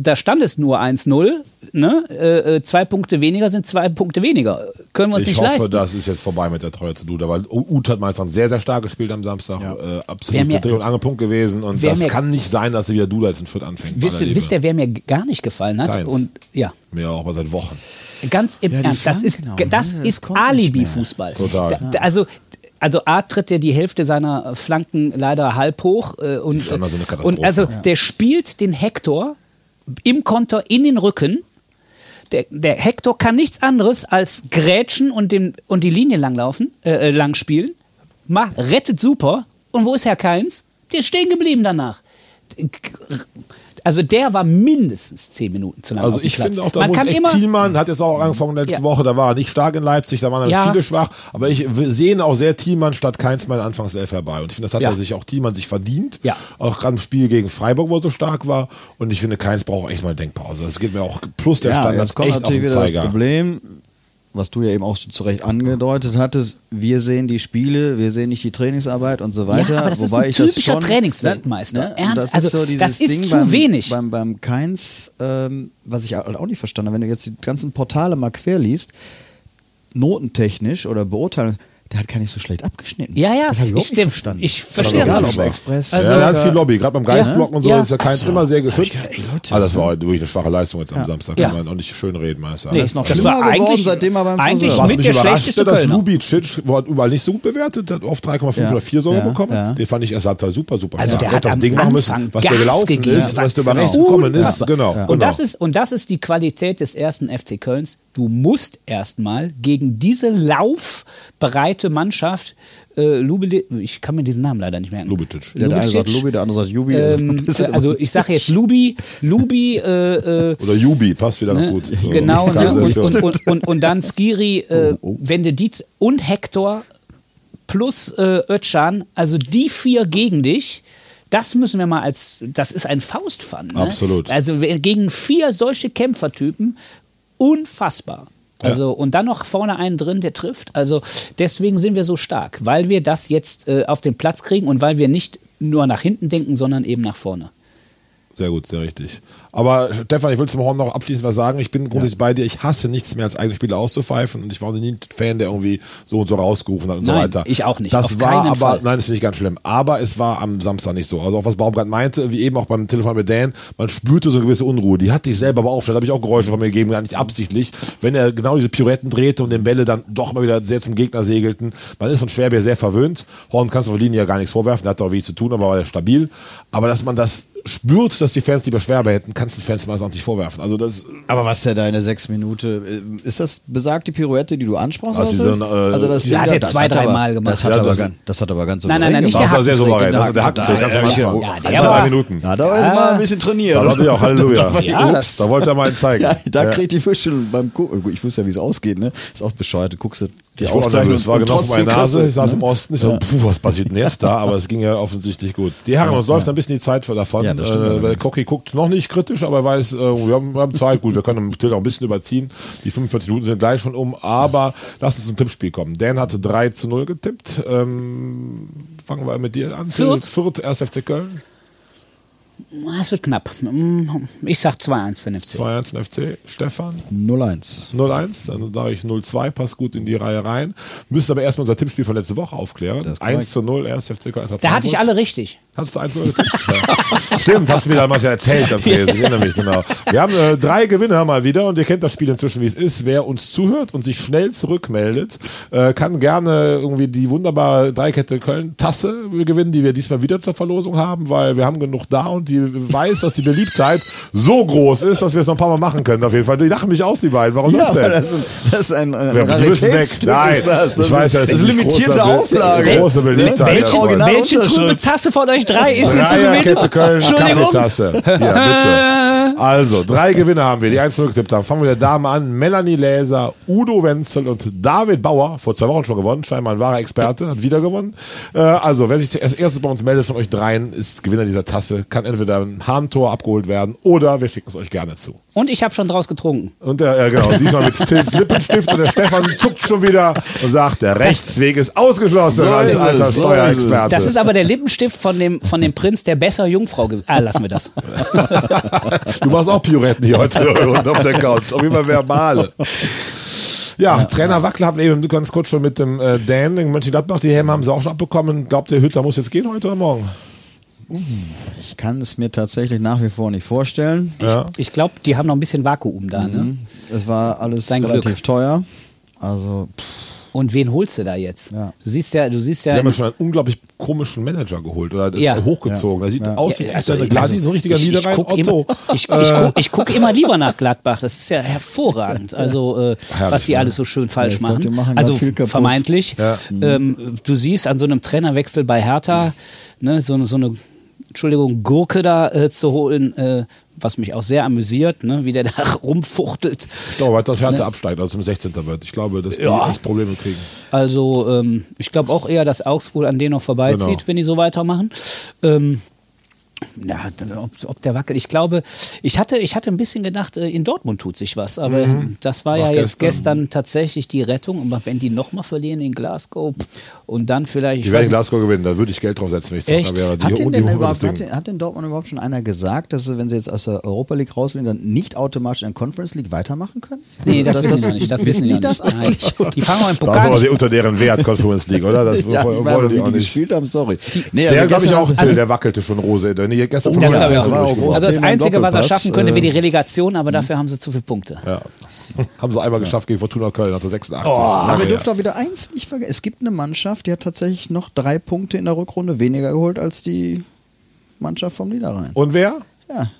da stand es nur 1-0. Ne? Äh, äh, zwei Punkte weniger sind zwei Punkte weniger. Können wir uns Ich nicht hoffe, leisten. das ist jetzt vorbei mit der Treue zu Duda, weil Ut hat meistens sehr, sehr stark gespielt am Samstag. Äh, Wer absolut mir- Dreh- und Angelpunkt gewesen. Und das mir- kann nicht sein, dass wieder Duda jetzt in Fürth anfängt. wisst, wisst ihr, wer mir gar nicht gefallen hat? Keins. Und ja, Mir auch, aber seit Wochen. ganz im Ja, Ernst, das ist, das ne? Das ist Alibi-Fußball. Total. Da, also, also A tritt er die Hälfte seiner Flanken leider halb hoch äh, und, Katastrophe. und also der spielt den Hector im Konter in den Rücken. Der, der Hector kann nichts anderes als grätschen und, dem, und die Linie langlaufen, äh, äh, lang spielen. Ma, rettet super. Und wo ist Herr Keins? Der ist stehen geblieben danach. Also der war mindestens zehn Minuten zu lange Also ich Platz. finde auch, da Man muss kann echt immer, Thielmann, hat jetzt auch angefangen letzte Ja. Woche, da war er nicht stark in Leipzig, da waren dann Ja. viele schwach, aber ich sehe auch sehr Thielmann statt Keins meine Anfangself herbei und ich finde, das hat Ja. er sich auch Thielmann sich verdient, Ja. auch gerade im Spiel gegen Freiburg, wo er so stark war und ich finde, Keins braucht echt mal eine Denkpause, das geht mir auch plus der ja, Standard jetzt kommt echt auf natürlich den wieder das Zeiger. Problem, was du ja eben auch zu Recht angedeutet hattest. Wir sehen die Spiele, wir sehen nicht die Trainingsarbeit und so weiter. Ja, aber das ist wobei ein ich das typischer schon, Trainingsweltmeister. Ne, Ernst? das Also, ist so dieses das ist Ding zu beim, wenig. Beim, beim Keins, ähm, was ich halt auch nicht verstanden habe, wenn du jetzt die ganzen Portale mal quer liest, notentechnisch oder Beurteilung, der hat gar nicht so schlecht abgeschnitten. Ja, ja, Das ich ich, nicht verstanden. ich verstehe das auch nicht. Express. Also- ja, hat viel Lobby, gerade beim Geistblock Ja. und so Ja. ist der Keins immer sehr geschützt. gedacht, ey, Leute. also das war wirklich eine schwache Leistung jetzt am Samstag, Ja. kann man auch nicht schön reden, Meister. Nee, Das noch das schlimmer war geworden, eigentlich, seitdem er beim eigentlich Friseur Was mit mich der schlechteste dass. Lubicic wurde überall nicht so gut bewertet, hat oft 3,5 Ja. oder 4 sogar Ja, bekommen. ja. Den fand ich erst Halbzeit super, super. Also der hat das am Ding machen müssen, was der gelaufen ist, was der über genau. rechts gekommen ist. Genau. Und, genau. das ist, und das ist die Qualität des ersten FC Kölns. Du musst erstmal gegen diese laufbereite Mannschaft, äh, Lubili, ich kann mir diesen Namen leider nicht merken. Lubicic. Ja, der eine sagt. Lubi, der andere sagt Jubi. Ähm, äh, also ich sage jetzt Lubi, Lubi, äh, äh, Oder Jubi, passt wieder ganz Ne? gut. So, Genau, ne? und, und, und, und, und dann Skiri, äh, Oh, wenn du die z- und Hector plus äh, Özcan, also die vier gegen dich, das müssen wir mal als, das ist ein Faustpfand. Ne? Absolut. Also gegen vier solche Kämpfertypen, unfassbar. Also und dann noch vorne einen drin, der trifft. Also deswegen sind wir so stark, weil wir das jetzt äh, auf den Platz kriegen und weil wir nicht nur nach hinten denken, sondern eben nach vorne. Sehr gut, sehr richtig. Aber Stefan, ich will zum Horn noch abschließend was sagen. Ich bin grundsätzlich bei dir. Ich hasse nichts mehr als eigene Spiele auszupfeifen und ich war nie ein Fan, der irgendwie so und so rausgerufen hat und so Nein, weiter. ich auch nicht. Das Auf war aber, Fall. nein, das finde ich ganz schlimm. Aber es war am Samstag nicht so. Also auch was Baumgart meinte, wie eben auch beim Telefon mit Dan, man spürte so eine gewisse Unruhe. Die hatte ich selber aber auch. Da habe ich auch Geräusche von mir gegeben, gar nicht absichtlich. Wenn er genau diese Pirouetten drehte und den Bälle dann doch mal wieder sehr zum Gegner segelten. Man ist von Schwerbier sehr verwöhnt. Horn kannst du auf der Linie ja gar nichts vorwerfen, der hat doch wenig zu tun, aber war ja stabil. Aber dass man das spürt, dass die Fans lieber Schwerbier hätten, kannst du den Fans meistens auch nicht vorwerfen. Also das Aber was ja deine sechs Minuten, ist das besagt die Pirouette, die du ansprachst? Also diese, äh, also das Ding hat er zwei, hat drei aber- Mal gemacht. Das hat, Ja, aber, das- ganz, das hat aber ganz Nein, nein, nein, nicht das der war sehr souverän. Also der Hacktrick, ganz am Ja, Anfang. ja, der war war- drei Minuten. Ja, da ist mal ein bisschen trainiert. Da wollte ich auch Halleluja. Da, Ja, das- Da wollte er mal einen zeigen. ja, da Ja. kriegt die Fische beim Gucken. Ich wusste ja, wie es ausgeht, ne? Ist auch bescheuert. Du guckst dir die Ich war Aufzeichnung nervös, war genau vor meiner Nase. Ich saß im Osten. Ich so, puh, was passiert denn jetzt da? Aber es ging ja offensichtlich gut. Die Herren, uns läuft ein bisschen die Zeit davon. Ja, äh. Cocky guckt noch nicht kritisch, aber er weiß, äh, wir, haben, wir haben Zeit. Gut, wir können natürlich auch ein bisschen überziehen. Die 45 Minuten sind gleich schon um. Aber lass uns zum Tippspiel kommen. Dan hatte 3 zu 0 getippt. Ähm, fangen wir mit dir an. Fürth. Fürth, 1. FC Köln. Es wird knapp. Ich sag 2-1 für den FC. 2-1 für den FC. Stefan. 0-1. 0-1, dann sage ich 0-2, passt gut in die Reihe rein. Müssen aber erstmal unser Tippspiel von letzte Woche aufklären. ist 1 zu 0, erst FC Köln. Da hatte ich alle richtig. Hattest du 1 0 ja. Stimmt, hast du mir damals ja erzählt am Tresen, ich erinnere mich genau. Wir haben äh, drei Gewinner mal wieder und ihr kennt das Spiel inzwischen, wie es ist. Wer uns zuhört und sich schnell zurückmeldet, äh, kann gerne irgendwie die wunderbare Dreikette Köln-Tasse gewinnen, die wir diesmal wieder zur Verlosung haben, weil wir haben genug da und die weiß, dass die Beliebtheit so groß ist, dass wir es noch ein paar Mal machen können. Auf jeden Fall. Die lachen mich aus, die beiden. Warum Ja, das denn? das ist ein, das ist ein, ein Wir- müssen weg. Nein, ist das. das ich weiß ja, es das ist ist nicht limitierte großer Auflage. große Beliebtheit. Ne? Ja, Welche trübe. Tasse von euch drei ist hier zu gewinnen? Dreierkette Köln, Entschuldigung. Kaffeetasse. Ja, bitte. Also, drei Gewinner haben wir, die eins getippt haben. Fangen wir mit der Dame an. Melanie Läser, Udo Wenzel und David Bauer. Vor zwei Wochen schon gewonnen. Scheinbar ein wahrer Experte. Hat wieder gewonnen. Äh, also, wer sich als erstes bei uns meldet von euch dreien, ist Gewinner dieser Tasse. Kann entweder mit einem Handtor abgeholt werden oder wir schicken es euch gerne zu. Und ich habe schon draus getrunken. Und der, ja, genau, diesmal mit Tils Lippenstift und der Stefan zuckt schon wieder und sagt, der Rechtsweg ist ausgeschlossen So als ist alter so Steuerexperte. Das ist aber der Lippenstift von dem, von dem Prinz, der besser Jungfrau. Ah, lassen wir das. Du machst auch Pirouetten hier heute unten auf der Couch. Auf jeden Fall verbale. Ja, Trainer Wackler hat eben ganz kurz schon mit dem äh, Dan in Mönchengladbach, die Helme haben sie auch schon abbekommen. Glaubt der Hütter muss jetzt gehen heute oder morgen? Ich kann es mir tatsächlich nach wie vor nicht vorstellen. Ja. Ich glaube, die haben noch ein bisschen Vakuum da. Ne? Es war alles Sein relativ Glück. teuer. Also, pff, Und wen holst du da jetzt? Ja. Du siehst ja, du siehst Die ja. haben ja schon einen unglaublich komischen Manager geholt oder das Ja. hochgezogen. Der sieht aus wie Ja, also, eine also, Gladi, so ein richtiger ich, ich Niederrhein guck Otto. Immer, ich, ich, guck, ich guck immer lieber nach Gladbach. Das ist ja hervorragend. Also, äh, was die ne? alles so schön falsch ich machen. die machen also, vermeintlich. Ja. Ähm, du siehst an so einem Trainerwechsel bei Hertha, ne, so, so eine, Entschuldigung, Gurke da äh, zu holen, äh, was mich auch sehr amüsiert, ne, wie der da rumfuchtelt. Ich glaube, weil das Härte absteigt, also zum 16. wird. Ich glaube, dass die Ja. echt Probleme kriegen. Also ähm, ich glaube auch eher, dass Augsburg an denen noch vorbeizieht, Genau. wenn die so weitermachen. Ähm, ja, ob, ob der wackelt. Ich glaube, ich hatte, ich hatte ein bisschen gedacht, äh, in Dortmund tut sich was, aber das war ja Nach jetzt gestern. gestern tatsächlich die Rettung. Aber wenn die nochmal verlieren in Glasgow und dann vielleicht. Die ich werden weiß Glasgow gewinnen, da würde ich Geld drauf setzen, wenn ich Zocker wäre. Die, hat, die, denn die denn überhaupt, das hat, hat denn Dortmund überhaupt schon einer gesagt, dass sie, wenn sie jetzt aus der Europa League rausfliegen, dann nicht automatisch in der Conference League weitermachen können? Nee, das wissen die noch nicht. Das wissen die die noch das nicht. Nein. eigentlich? Die fangen auch im Das Pokal aber nicht die unter deren Wert, Conference League, oder? Das Ja, wollen, die wie auch die nicht. gespielt haben, sorry. Nee, Der, glaube ich, auch, sie- der wackelte schon Rose. Wenn die gestern Das von durchgeworfen. groß. Also das Einzige, was Doppelpass, schaffen könnte, äh, wäre die Relegation, aber dafür haben sie zu viele Punkte. Ja. Haben sie einmal geschafft gegen Fortuna Köln, also 86. Aber Lange ihr dürft auch wieder eins nicht vergessen. Es gibt eine Mannschaft, die hat tatsächlich noch drei Punkte in der Rückrunde weniger geholt als die Mannschaft vom Niederrhein. Und wer? Ja.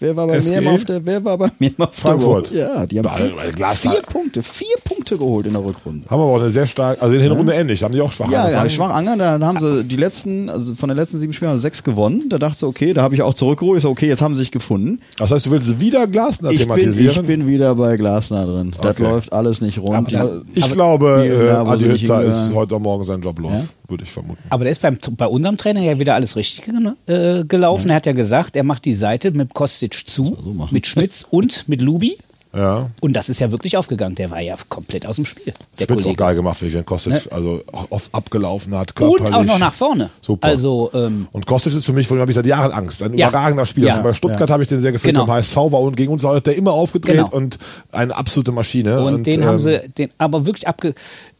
Wer war bei SG? mir immer auf der, wer war bei mir immer auf Frankfurt. der Ja, die haben vier, vier Punkte, vier Punkte geholt in der Rückrunde. Haben aber auch eine sehr stark, also in der Hinrunde ähnlich, haben die auch schwach Ja, ja angefangen. schwach angefangen, dann haben sie die letzten, also von den letzten sieben Spielen haben sie sechs gewonnen. Da dachte ich, so, okay, da habe ich auch zurückgeholt. Ich so, okay, jetzt haben sie sich gefunden. Das heißt, du willst wieder Glasner Ich bin, thematisieren? ich bin wieder bei Glasner drin. Das Okay. läuft alles nicht rund. Also ich glaube, Hier und äh, Adi Hütter ist heute Morgen seinen Job los, Ja? würde ich vermuten. Aber der ist beim, bei unserem Trainer ja wieder alles richtig äh, gelaufen. Er hat ja gesagt, er macht die Seite mit Kostic zu, mit Schmitz und mit Lubi. Ja. Und das ist ja wirklich aufgegangen. Der war ja komplett aus dem Spiel. Der Spitz auch Kollege. geil gemacht, wie Vivian Kostic Ne? also auch oft abgelaufen hat, Und körperlich. auch noch nach vorne. Super. Also, ähm, Und Kostic ist für mich, von dem habe ich seit Jahren Angst. Ein Ja. überragender Spieler. Ja. Also bei Stuttgart habe ich den sehr gefühlt. Genau. Beim HSV war und gegen uns hat der immer aufgedreht Genau. und eine absolute Maschine. und, den haben ähm, sie den aber wirklich abge,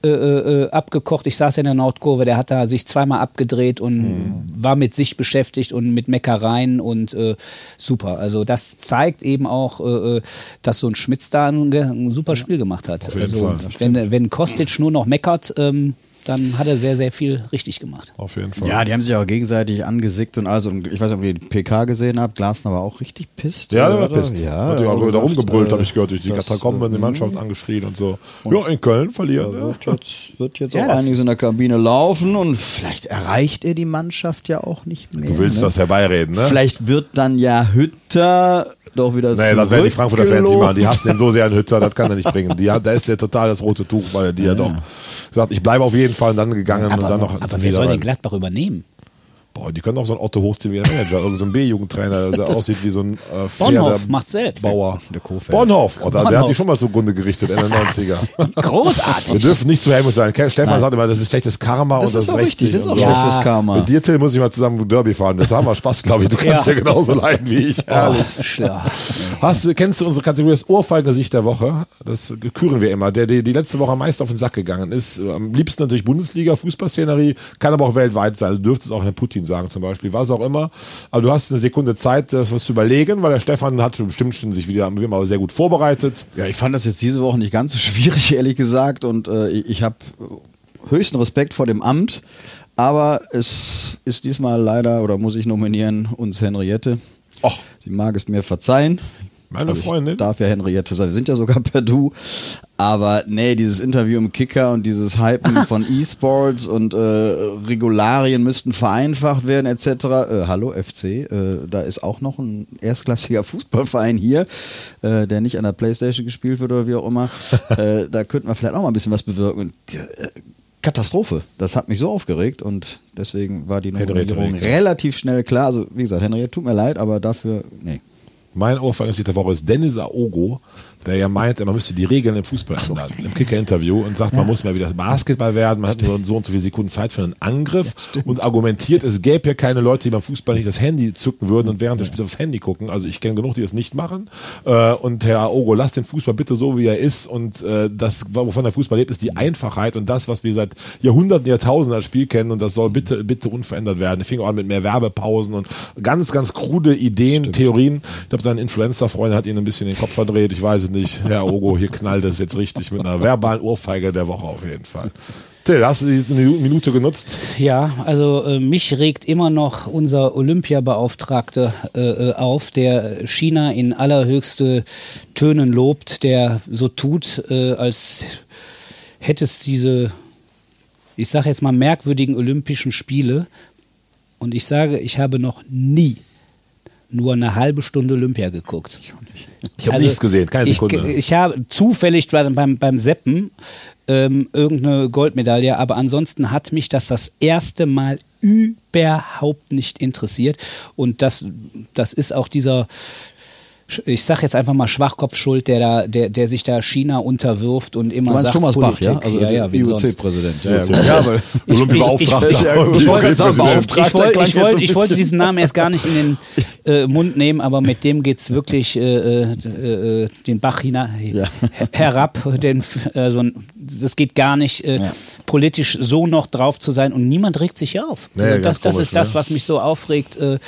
äh, äh, abgekocht. Ich saß in der Nordkurve, der hat da sich zweimal abgedreht und Mhm. war mit sich beschäftigt und mit Meckereien und äh, super. Also das zeigt eben auch, äh, äh, dass so ein Schmitz da ein, ein super Spiel gemacht hat. Auf jeden also Fall. wenn, wenn Kostic nur noch meckert, ähm, dann hat er sehr, sehr viel richtig gemacht. Auf jeden Fall. Ja, die haben sich auch gegenseitig angesickt und also, und ich weiß nicht, ob ihr die PK gesehen habt. Glasner war auch richtig pisst. Ja, der war pisst. Ja, hat ja auch wieder rumgebrüllt, äh, habe ich gehört, durch die Katakomben, die äh, Mannschaft angeschrien und so. Ja, in Köln verlieren. Ja. wird jetzt, wird jetzt Ja, auch einiges in der Kabine laufen und vielleicht erreicht er die Mannschaft ja auch nicht mehr. Du willst ne? das herbeireden, ne? Vielleicht wird dann ja Hütter doch wieder Nee, das werden die Frankfurter Fans nicht machen. Die hassen den so sehr an Hützer, das kann er nicht bringen. Die, hat- da ist der total das rote Tuch, weil die ja, doch gesagt, ich bleibe auf jeden Fall und dann gegangen und Aber, dann noch aber wer soll denn Gladbach übernehmen? Boah, die können auch so einen Otto hochziehen wie der Manager, irgendein so ein B-Jugendtrainer, der aussieht wie so ein äh, Bonhoff macht's selbst. Bauer. Der. Bonhoff, oh, da, der hat sich schon mal zugrunde gerichtet, Ende 90er. Wir Großartig. dürfen nicht zu Helmut sein. Stefan sagt immer, das ist schlechtes Karma Das und das ist rächt richtig, das ist auch so. Schlechtes Karma. Mit dir, Till, muss ich mal zusammen Derby fahren. Das haben wir Spaß, glaube ich. Du kannst ja, Ja. genauso leiden wie ich. Herrlich. Ja. Hast, kennst du unsere Kategorie das Ohrfeigengesicht der Woche? Das küren wir immer. Der, der die letzte Woche am meisten auf den Sack gegangen ist. Am liebsten natürlich Bundesliga, Fußballszenerie, kann aber auch weltweit sein. Du dürftest auch Herrn Putin sagen zum Beispiel, was auch immer. Aber du hast eine Sekunde Zeit, das was zu überlegen, weil der Stefan hat bestimmt schon sich wieder wie immer sehr gut vorbereitet. Ja, ich fand das jetzt diese Woche nicht ganz so schwierig, ehrlich gesagt. Und äh, ich, ich habe höchsten Respekt vor dem Amt. Aber es ist diesmal leider, oder muss ich nominieren, uns Henriette. Och. Sie mag es mir verzeihen. Meine Also Freundin. Darf ja Henriette sein. Wir sind ja sogar per Du. Aber nee, dieses Interview im Kicker und dieses Hypen von E-Sports und äh, Regularien müssten vereinfacht werden etc. Äh, hallo FC, äh, da ist auch noch ein erstklassiger Fußballverein hier, äh, der nicht an der Playstation gespielt wird oder wie auch immer. äh, da könnten wir vielleicht auch mal ein bisschen was bewirken. Äh, Katastrophe. Das hat mich so aufgeregt und deswegen war die Nominierung relativ schnell klar. Also wie gesagt, Henriette, tut mir leid, aber dafür, nee. Mein Ohrfeigenslied der Woche ist Dennis Aogo, der ja meint, man müsste die Regeln im Fußball ändern. Im Kicker-Interview und sagt, man muss mal wieder Basketball werden, man hat nur so und so viele Sekunden Zeit für einen Angriff und argumentiert, es gäbe ja keine Leute, die beim Fußball nicht das Handy zücken würden und während des Spiels aufs Handy gucken. Also ich kenne genug, die das nicht machen. Äh, Und Herr Aogo, lasst den Fußball bitte so, wie er ist. Und äh, das, wovon der Fußball lebt, ist die Einfachheit und das, was wir seit Jahrhunderten, Jahrtausenden als Spiel kennen. Und das soll bitte, bitte unverändert werden. Ich fing auch an mit mehr Werbepausen und ganz, ganz krude Ideen, Theorien. Ich glaube, sein Influencer-Freund hat ihn ein bisschen den Kopf verdreht. Ich weiß es nicht. Herr Ogo, hier knallt es jetzt richtig mit einer verbalen Ohrfeige der Woche auf jeden Fall. Till, hast du die Minu- Minute genutzt? Ja, also äh, mich regt immer noch unser Olympiabeauftragte äh, äh, auf, der China in allerhöchste Tönen lobt, der so tut, äh, als hätte es diese, ich sage jetzt mal, merkwürdigen Olympischen Spiele. Und ich sage, ich habe noch nie nur eine halbe Stunde Olympia geguckt. Ich habe Also, nichts gesehen, keine ich, Sekunde. Ich habe zufällig beim, beim, beim Seppen ähm, irgendeine Goldmedaille, aber ansonsten hat mich das das erste Mal überhaupt nicht interessiert. Und das, das ist auch dieser, ich sag jetzt einfach mal Schwachkopf schuld, der da, der, der sich da China unterwirft und immer Du meinst sagt, Thomas Bach, Politik, ja? Also ja, ja. IOC-Präsident. Ja, ja, ja, aber Ich- Olympiabeauftragter. ich- ich- ich wollte sagen, Ich, ich, ich diesen Namen erst gar nicht in den äh, Mund nehmen, aber mit dem geht es wirklich äh, äh, äh, den Bach hina Ja. her- herab. Den, also, das geht gar nicht, äh, Ja. politisch so noch drauf zu sein und niemand regt sich auf. Nee, also das das komisch, ist das, ne? was mich so aufregt. Äh,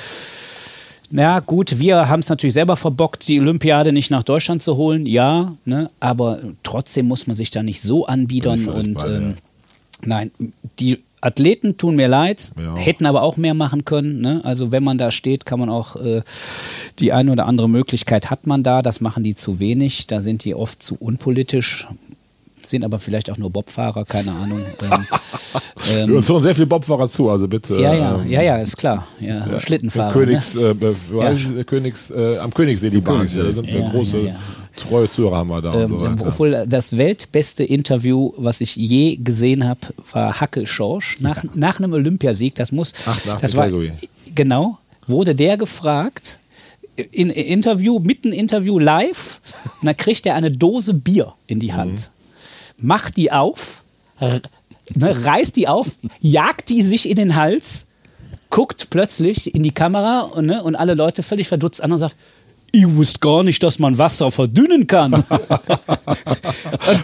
na gut, wir haben es natürlich selber verbockt, die Olympiade nicht nach Deutschland zu holen, ja, ne, aber trotzdem muss man sich da nicht so anbiedern und ähm, nein, die Athleten tun mir leid, Ja. hätten aber auch mehr machen können. Ne? Also wenn man da steht, kann man auch äh, die eine oder andere Möglichkeit hat man da. Das machen die zu wenig. Da sind die oft zu unpolitisch, sind aber vielleicht auch nur Bobfahrer, keine Ahnung. ähm, Wir uns hören sehr viel Bobfahrer zu, also bitte. ja, ja, ähm, ja, ja, ist klar. Ja, Schlittenfahrer. Königs, ne? äh, Ja. es? Königs, äh, am Königssee die Bahn. Da sind wir Ja, große, ja, ja. treue Zuhörer haben wir da Ähm, und so weiter. obwohl das weltbeste Interview, was ich je gesehen habe, war Hackel Schorsch nach, nach einem Olympiasieg. Das muss. 88 das war, Calgary. genau. Wurde der gefragt in Interview, mitten Interview live, und dann kriegt er eine Dose Bier in die Hand, macht die auf, ne, reißt die auf, jagt die sich in den Hals, guckt plötzlich in die Kamera und, ne, und alle Leute völlig verdutzt an und sagt, ich wusste gar nicht, dass man Wasser verdünnen kann.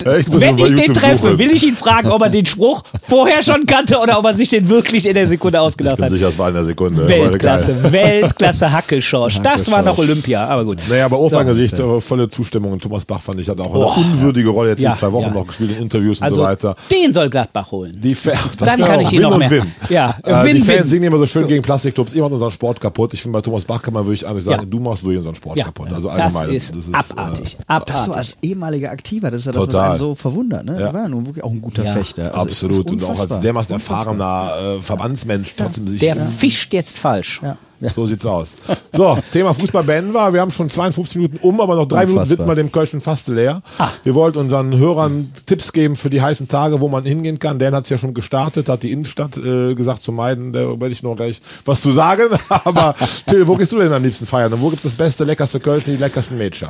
Wenn ich den treffe, will ich ihn fragen, ob er den Spruch vorher schon kannte oder ob er sich den wirklich in der Sekunde Ich ausgedacht bin hat. sicher, es war in der Sekunde. Weltklasse. Weltklasse Hackelschorsch. Das war noch Olympia, aber gut. Naja, aber Ohrfeigensicht, äh, volle Zustimmung. Und Thomas Bach fand ich hat auch eine Boah. unwürdige Rolle jetzt Ja, in zwei Wochen ja. noch gespielt, in Interviews und Also so weiter. den soll Gladbach holen. Die Fa- das Dann kann auch ich ihn Win noch und mehr- Win. Ja, äh, Win, die Fans Win. singen immer so schön gegen Plastikclubs, ihr macht unseren Sport kaputt. Ich finde, bei Thomas Bach kann man wirklich eigentlich sagen, Ja. du machst wirklich unseren Sport Ja, kaputt. Also das allgemein. ist äh, abartig. Das abartig. so als ehemaliger Aktiver, das ist ja das, was einen so verwundert. Ne? Ja. Er war ja nun wirklich auch ein guter Ja. Fechter. Also ist Absolut. Und auch als unfassbar. dermaßen Unfassbar. erfahrener äh, Verbandsmensch trotzdem sich. Der fischt jetzt falsch. Ja. Ja. So sieht's aus. So, Thema Fußball beenden wir. Wir haben schon 52 Minuten um, aber noch drei Minuten Unfassbar. widmen wir dem Kölschen fast leer. Ah. Wir wollten unseren Hörern Tipps geben für die heißen Tage, wo man hingehen kann. Dan hat's ja schon gestartet, hat die Innenstadt äh, gesagt zu meiden. Da werde ich noch gleich was zu sagen. Aber Till, wo gehst du denn am liebsten feiern? Und wo gibt's das beste, leckerste Kölsch und die leckersten Mädchen?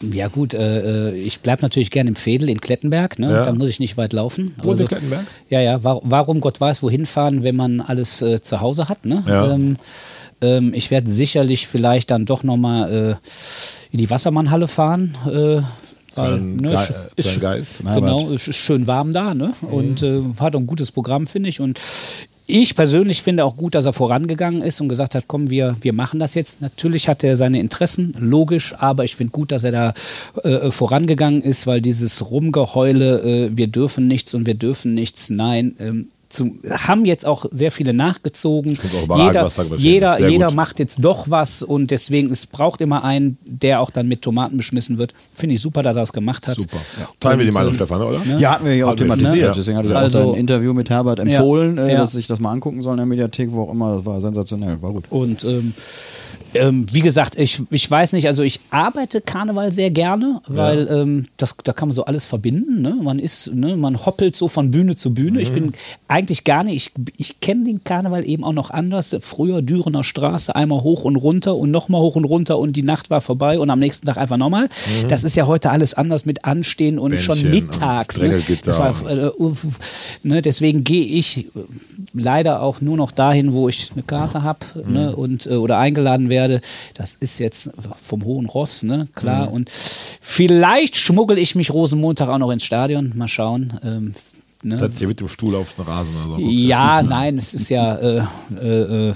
Ja gut, äh, äh, ich bleib natürlich gerne im Fädel in Klettenberg, ne? Ja. da muss ich nicht weit laufen. Wo in Klettenberg? Ja, ja, wa warum Gott weiß, wohin fahren, wenn man alles äh, zu Hause hat. Ne? Ja. Ähm, ähm, ich werde sicherlich vielleicht dann doch nochmal äh, in die Wassermannhalle fahren. Äh, weil, ne, Ge sch- äh, Geist. Genau, ist schön warm da ne? Mhm. und äh, hat ein gutes Programm, finde ich. Und ich persönlich finde auch gut, dass er vorangegangen ist und gesagt hat, komm, wir, wir machen das jetzt. Natürlich hat er seine Interessen, logisch, aber ich finde gut, dass er da äh, vorangegangen ist, weil dieses Rumgeheule, äh, wir dürfen nichts und wir dürfen nichts, nein, ähm, zum, haben jetzt auch sehr viele nachgezogen. find's auch jeder was da passiert jeder, jeder gut. macht jetzt doch was und deswegen, es braucht immer einen, der auch dann mit Tomaten beschmissen wird. Finde ich super, dass er das gemacht hat. Super. Teilen wir die Meinung, äh, Stefan, oder? Ja, hatten wir ja auch thematisiert. ne? Deswegen hatte ich Also- auch ein Interview mit Herbert empfohlen, Ja, äh, ja. dass sich das mal angucken soll in der Mediathek, wo auch immer. Das war sensationell, war gut. Und ähm, Ähm, wie gesagt, ich, ich weiß nicht, also ich arbeite Karneval sehr gerne, weil ähm, das, da kann man so alles verbinden. Ne? Man ist, ne, man hoppelt so von Bühne zu Bühne. Ich bin eigentlich gar nicht, ich, ich kenne den Karneval eben auch noch anders. Früher Dürener Straße, einmal hoch und runter und nochmal hoch und runter und die Nacht war vorbei und am nächsten Tag einfach nochmal. Das ist ja heute alles anders mit Anstehen und schon Bändchen mittags. und Ne? Das war, äh, ne? Deswegen gehe ich leider auch nur noch dahin, wo ich eine Karte habe ne? und, äh, oder eingeladen werde. Das ist jetzt vom Hohen Ross, ne? klar. Und vielleicht schmuggel ich mich Rosenmontag auch noch ins Stadion. Mal schauen. Ähm, ne? Setzt ihr mit dem Stuhl auf den Rasen oder so. Ja, nein, es ist ja, äh, äh, äh,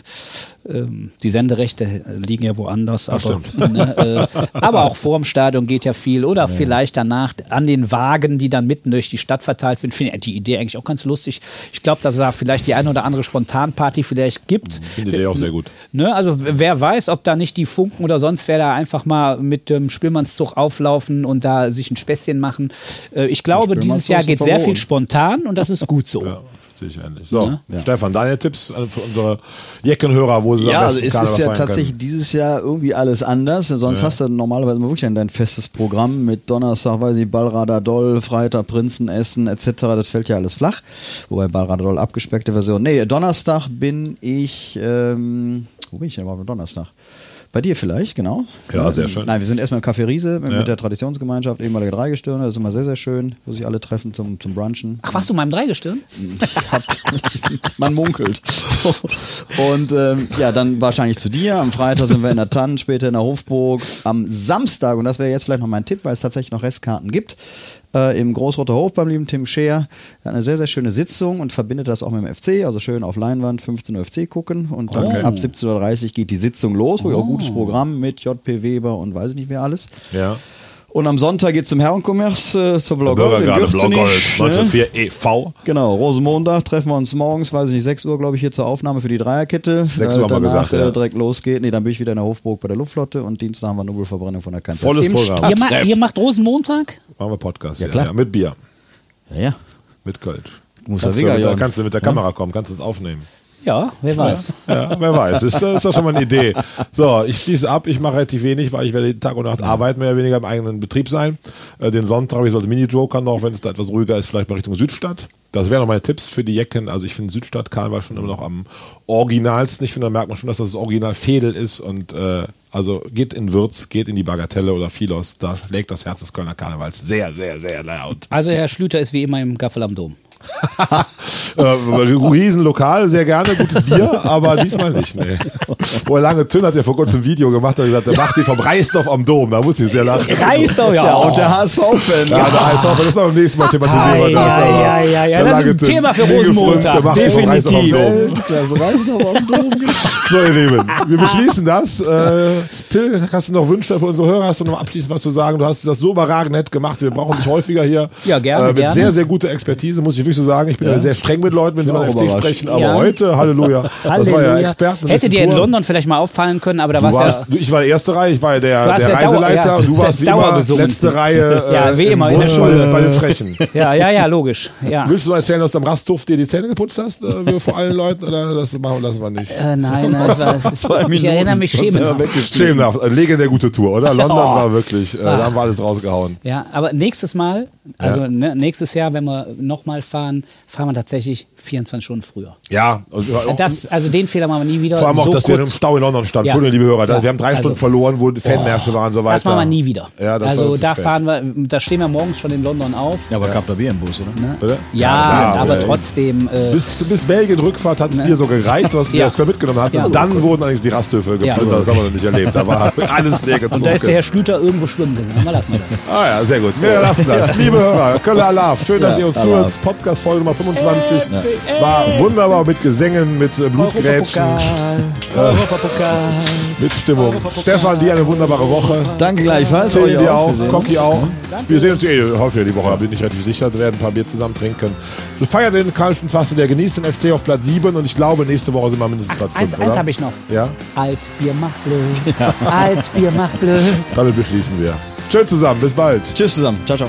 ähm, die Senderechte liegen ja woanders. Aber, ne, äh, aber auch vor dem Stadion geht ja viel. Oder vielleicht danach an den Wagen, die dann mitten durch die Stadt verteilt werden. Finde ich die Idee eigentlich auch ganz lustig. Ich glaube, dass es da vielleicht die eine oder andere Spontanparty vielleicht gibt. Ich finde die Idee auch sehr gut. Ne, also wer weiß, ob da nicht die Funken oder sonst wer da einfach mal mit dem Spielmannszug auflaufen und da sich ein Späßchen machen. Äh, ich glaube, dieses Jahr geht sehr viel spontan und das ist gut so. Ja, sehe ich ähnlich. So, Stefan, deine Tipps äh, für unsere Jeckenhörer, wo sie Ja, am also es Karneval ist ja tatsächlich können. dieses Jahr irgendwie alles anders. Sonst hast du normalerweise mal wirklich dein festes Programm mit Donnerstag, weiß ich, Ballrader Doll, Freitag Prinzenessen etc. Das fällt ja alles flach. Wobei Ballrader Doll abgespeckte Version. Nee, Donnerstag bin ich, ähm, wo bin ich denn überhaupt am Donnerstag? Bei dir vielleicht, genau. Ja, sehr schön. Nein, wir sind erstmal im Café Riese mit, Ja. mit der Traditionsgemeinschaft, ehemalige Dreigestirne. Das ist immer sehr, sehr schön, wo sich alle treffen zum, zum Brunchen. Ach, warst du in meinem Dreigestirn? Ich hab, man munkelt. Und ähm, ja, dann wahrscheinlich zu dir. Am Freitag sind wir in der Tann, später in der Hofburg. Am Samstag, und das wäre jetzt vielleicht noch mein Tipp, weil es tatsächlich noch Restkarten gibt, äh, im Großroter Hof beim lieben Tim Scheer. Er hat eine sehr, sehr schöne Sitzung und verbindet das auch mit dem FC. Also schön auf Leinwand 15 Uhr FC gucken. Und dann ab 17.30 Uhr geht die Sitzung los, wo auch gutes Programm mit JP Weber und weiß ich nicht wer alles. Ja. Und am Sonntag geht es zum Herrenkommerz äh, zur Blaugold Bürgergarde Blaugold, ne? 1904 e.V. Genau, Rosenmontag treffen wir uns morgens, weiß ich nicht, 6 Uhr, glaube ich, hier zur Aufnahme für die Dreierkette. 6 Uhr haben wir gesagt, ja. äh, direkt losgeht. Nee, dann bin ich wieder in der Hofburg bei der Luftflotte und Dienstag haben wir Nobelverbrennung von der Kante. Volles Im Programm. Ihr, ma ihr macht Rosenmontag? Machen wir Podcast. Ja, klar. Ja, mit Bier, Ja, ja. mit Kölsch. Muss kannst, du mit der, jagen. kannst du mit der Kamera kommen, kannst du es aufnehmen. Ja, wer weiß. Ja, wer weiß. Ist, das ist doch schon mal eine Idee. So, ich schließe ab. Ich mache relativ wenig, weil ich werde Tag und Nacht arbeiten, mehr oder weniger im eigenen Betrieb sein. Äh, den Sonntag habe ich so als Mini-Joker noch, wenn es da etwas ruhiger ist, vielleicht mal Richtung Südstadt. Das wären noch meine Tipps für die Jecken. Also ich finde Südstadt Karneval schon immer noch am originalsten. Ich finde, da merkt man schon, dass das, das Original Fedel ist und äh, also geht in Würz, geht in die Bagatelle oder Philos, da schlägt das Herz des Kölner Karnevals sehr, sehr, sehr laut. Also Herr Schlüter ist wie immer im Gaffel am Dom. äh, Riesenlokal, sehr gerne, gutes Bier, aber diesmal nicht. Nee. Wo er lange Tünn hat ja vor kurzem ein Video gemacht und gesagt, er macht die vom Reisdorf am Dom. Da muss ich sehr lachen. Reißt doch, ja. Ja, und der HSV-Fan. Ja, da heißt auch, das mal beim nächsten Mal thematisieren wir Ja, das. ja, ja, ja, ja, der das ist ein Tünn, Thema für Rosenmontag, Reisdorf definitiv. Dom. Das aber am Dom. So, ihr Lieben, wir beschließen das. Äh, Till, hast du noch Wünsche für unsere Hörer? Hast du noch abschließend was zu sagen? Du hast das so überragend nett gemacht. Wir brauchen dich häufiger hier. Ja, gerne, Äh, mit gerne. sehr, sehr guter Expertise, muss ich wirklich so sagen. Ich bin ja. sehr streng mit Leuten, wenn sie mal auch FC sprechen. Aber Ja. heute, Halleluja. Das war ja Halleluja. Experten. Hätte dir in London vielleicht mal auffallen können, aber da Du warst warst, ja. du, ich war der erste Reihe, ich war der, Du der Dauer- Reiseleiter ja, und du warst wie Dauer immer letzte Reihe äh, Ja, wie im immer, in der Schule. bei, den Frechen. Ja, ja, ja, logisch. Ja. Willst du erzählen, dass du am Rasthof dir die Zähne geputzt hast äh, vor allen Leuten oder das machen lassen wir nicht? Äh, nein, nein, das war, ich Minuten. erinnere mich schemenhaft. eine legendär gute Tour, oder? London Oh. war wirklich, äh, da haben wir alles rausgehauen. Ja, aber nächstes Mal, also ne, nächstes Jahr, wenn wir nochmal fahren, fahren wir tatsächlich 24 Stunden früher. Ja, und, Das, also den Fehler machen wir nie wieder. vor allem auch, so dass wir kurz. im Stau in London standen. Ja. Entschuldigung, liebe Hörer, Ja. wir haben drei Also- Stunden verloren, wo Fanmärsche waren und so weiter. Das machen wir nie wieder. Ja, also da spät. fahren wir, da stehen wir morgens schon in London auf. Ja, aber gab da Bier im Bus, oder? Ne? Bitte? Ja, klar, aber ja. trotzdem. Äh, Bis, bis Belgien Rückfahrt hat es Bier so gereicht, was wir Ja. mitgenommen hatten. Ja. Und dann wurden allerdings die Rasthöfe Ja. geplündert. Das haben wir noch nicht erlebt. Da war alles leer getrunken. und da ist der Herr Schlüter irgendwo schwimmen gegangen. Mal lassen wir das. Ah ja, sehr gut. Wir lassen das. Liebe Hörer, Köller Alarv, schön, dass Ja, ihr uns zuhört. Podcast Folge Nummer 25. War wunderbar mit Gesängen, mit äh, Blutgrätschen, Europapokal. Europapokal. mit Stimmung. Stefan, dir eine wunderbare Woche. Danke gleichfalls. Till Euch dir auch, Wir sehen Cocky uns. auch. Wir sehen uns eh häufiger die Woche, da bin ich relativ sicher. Wir werden ein paar Bier zusammen trinken. Wir feiern den Karlschen Fasten, der genießt den FC auf Platz 7 und ich glaube, nächste Woche sind wir mindestens Platz 5, Eins, eins habe ich noch. Ja, Altbier macht blöd. Altbier macht blöd. damit beschließen wir. Schön zusammen, bis bald. Tschüss zusammen. Ciao, ciao.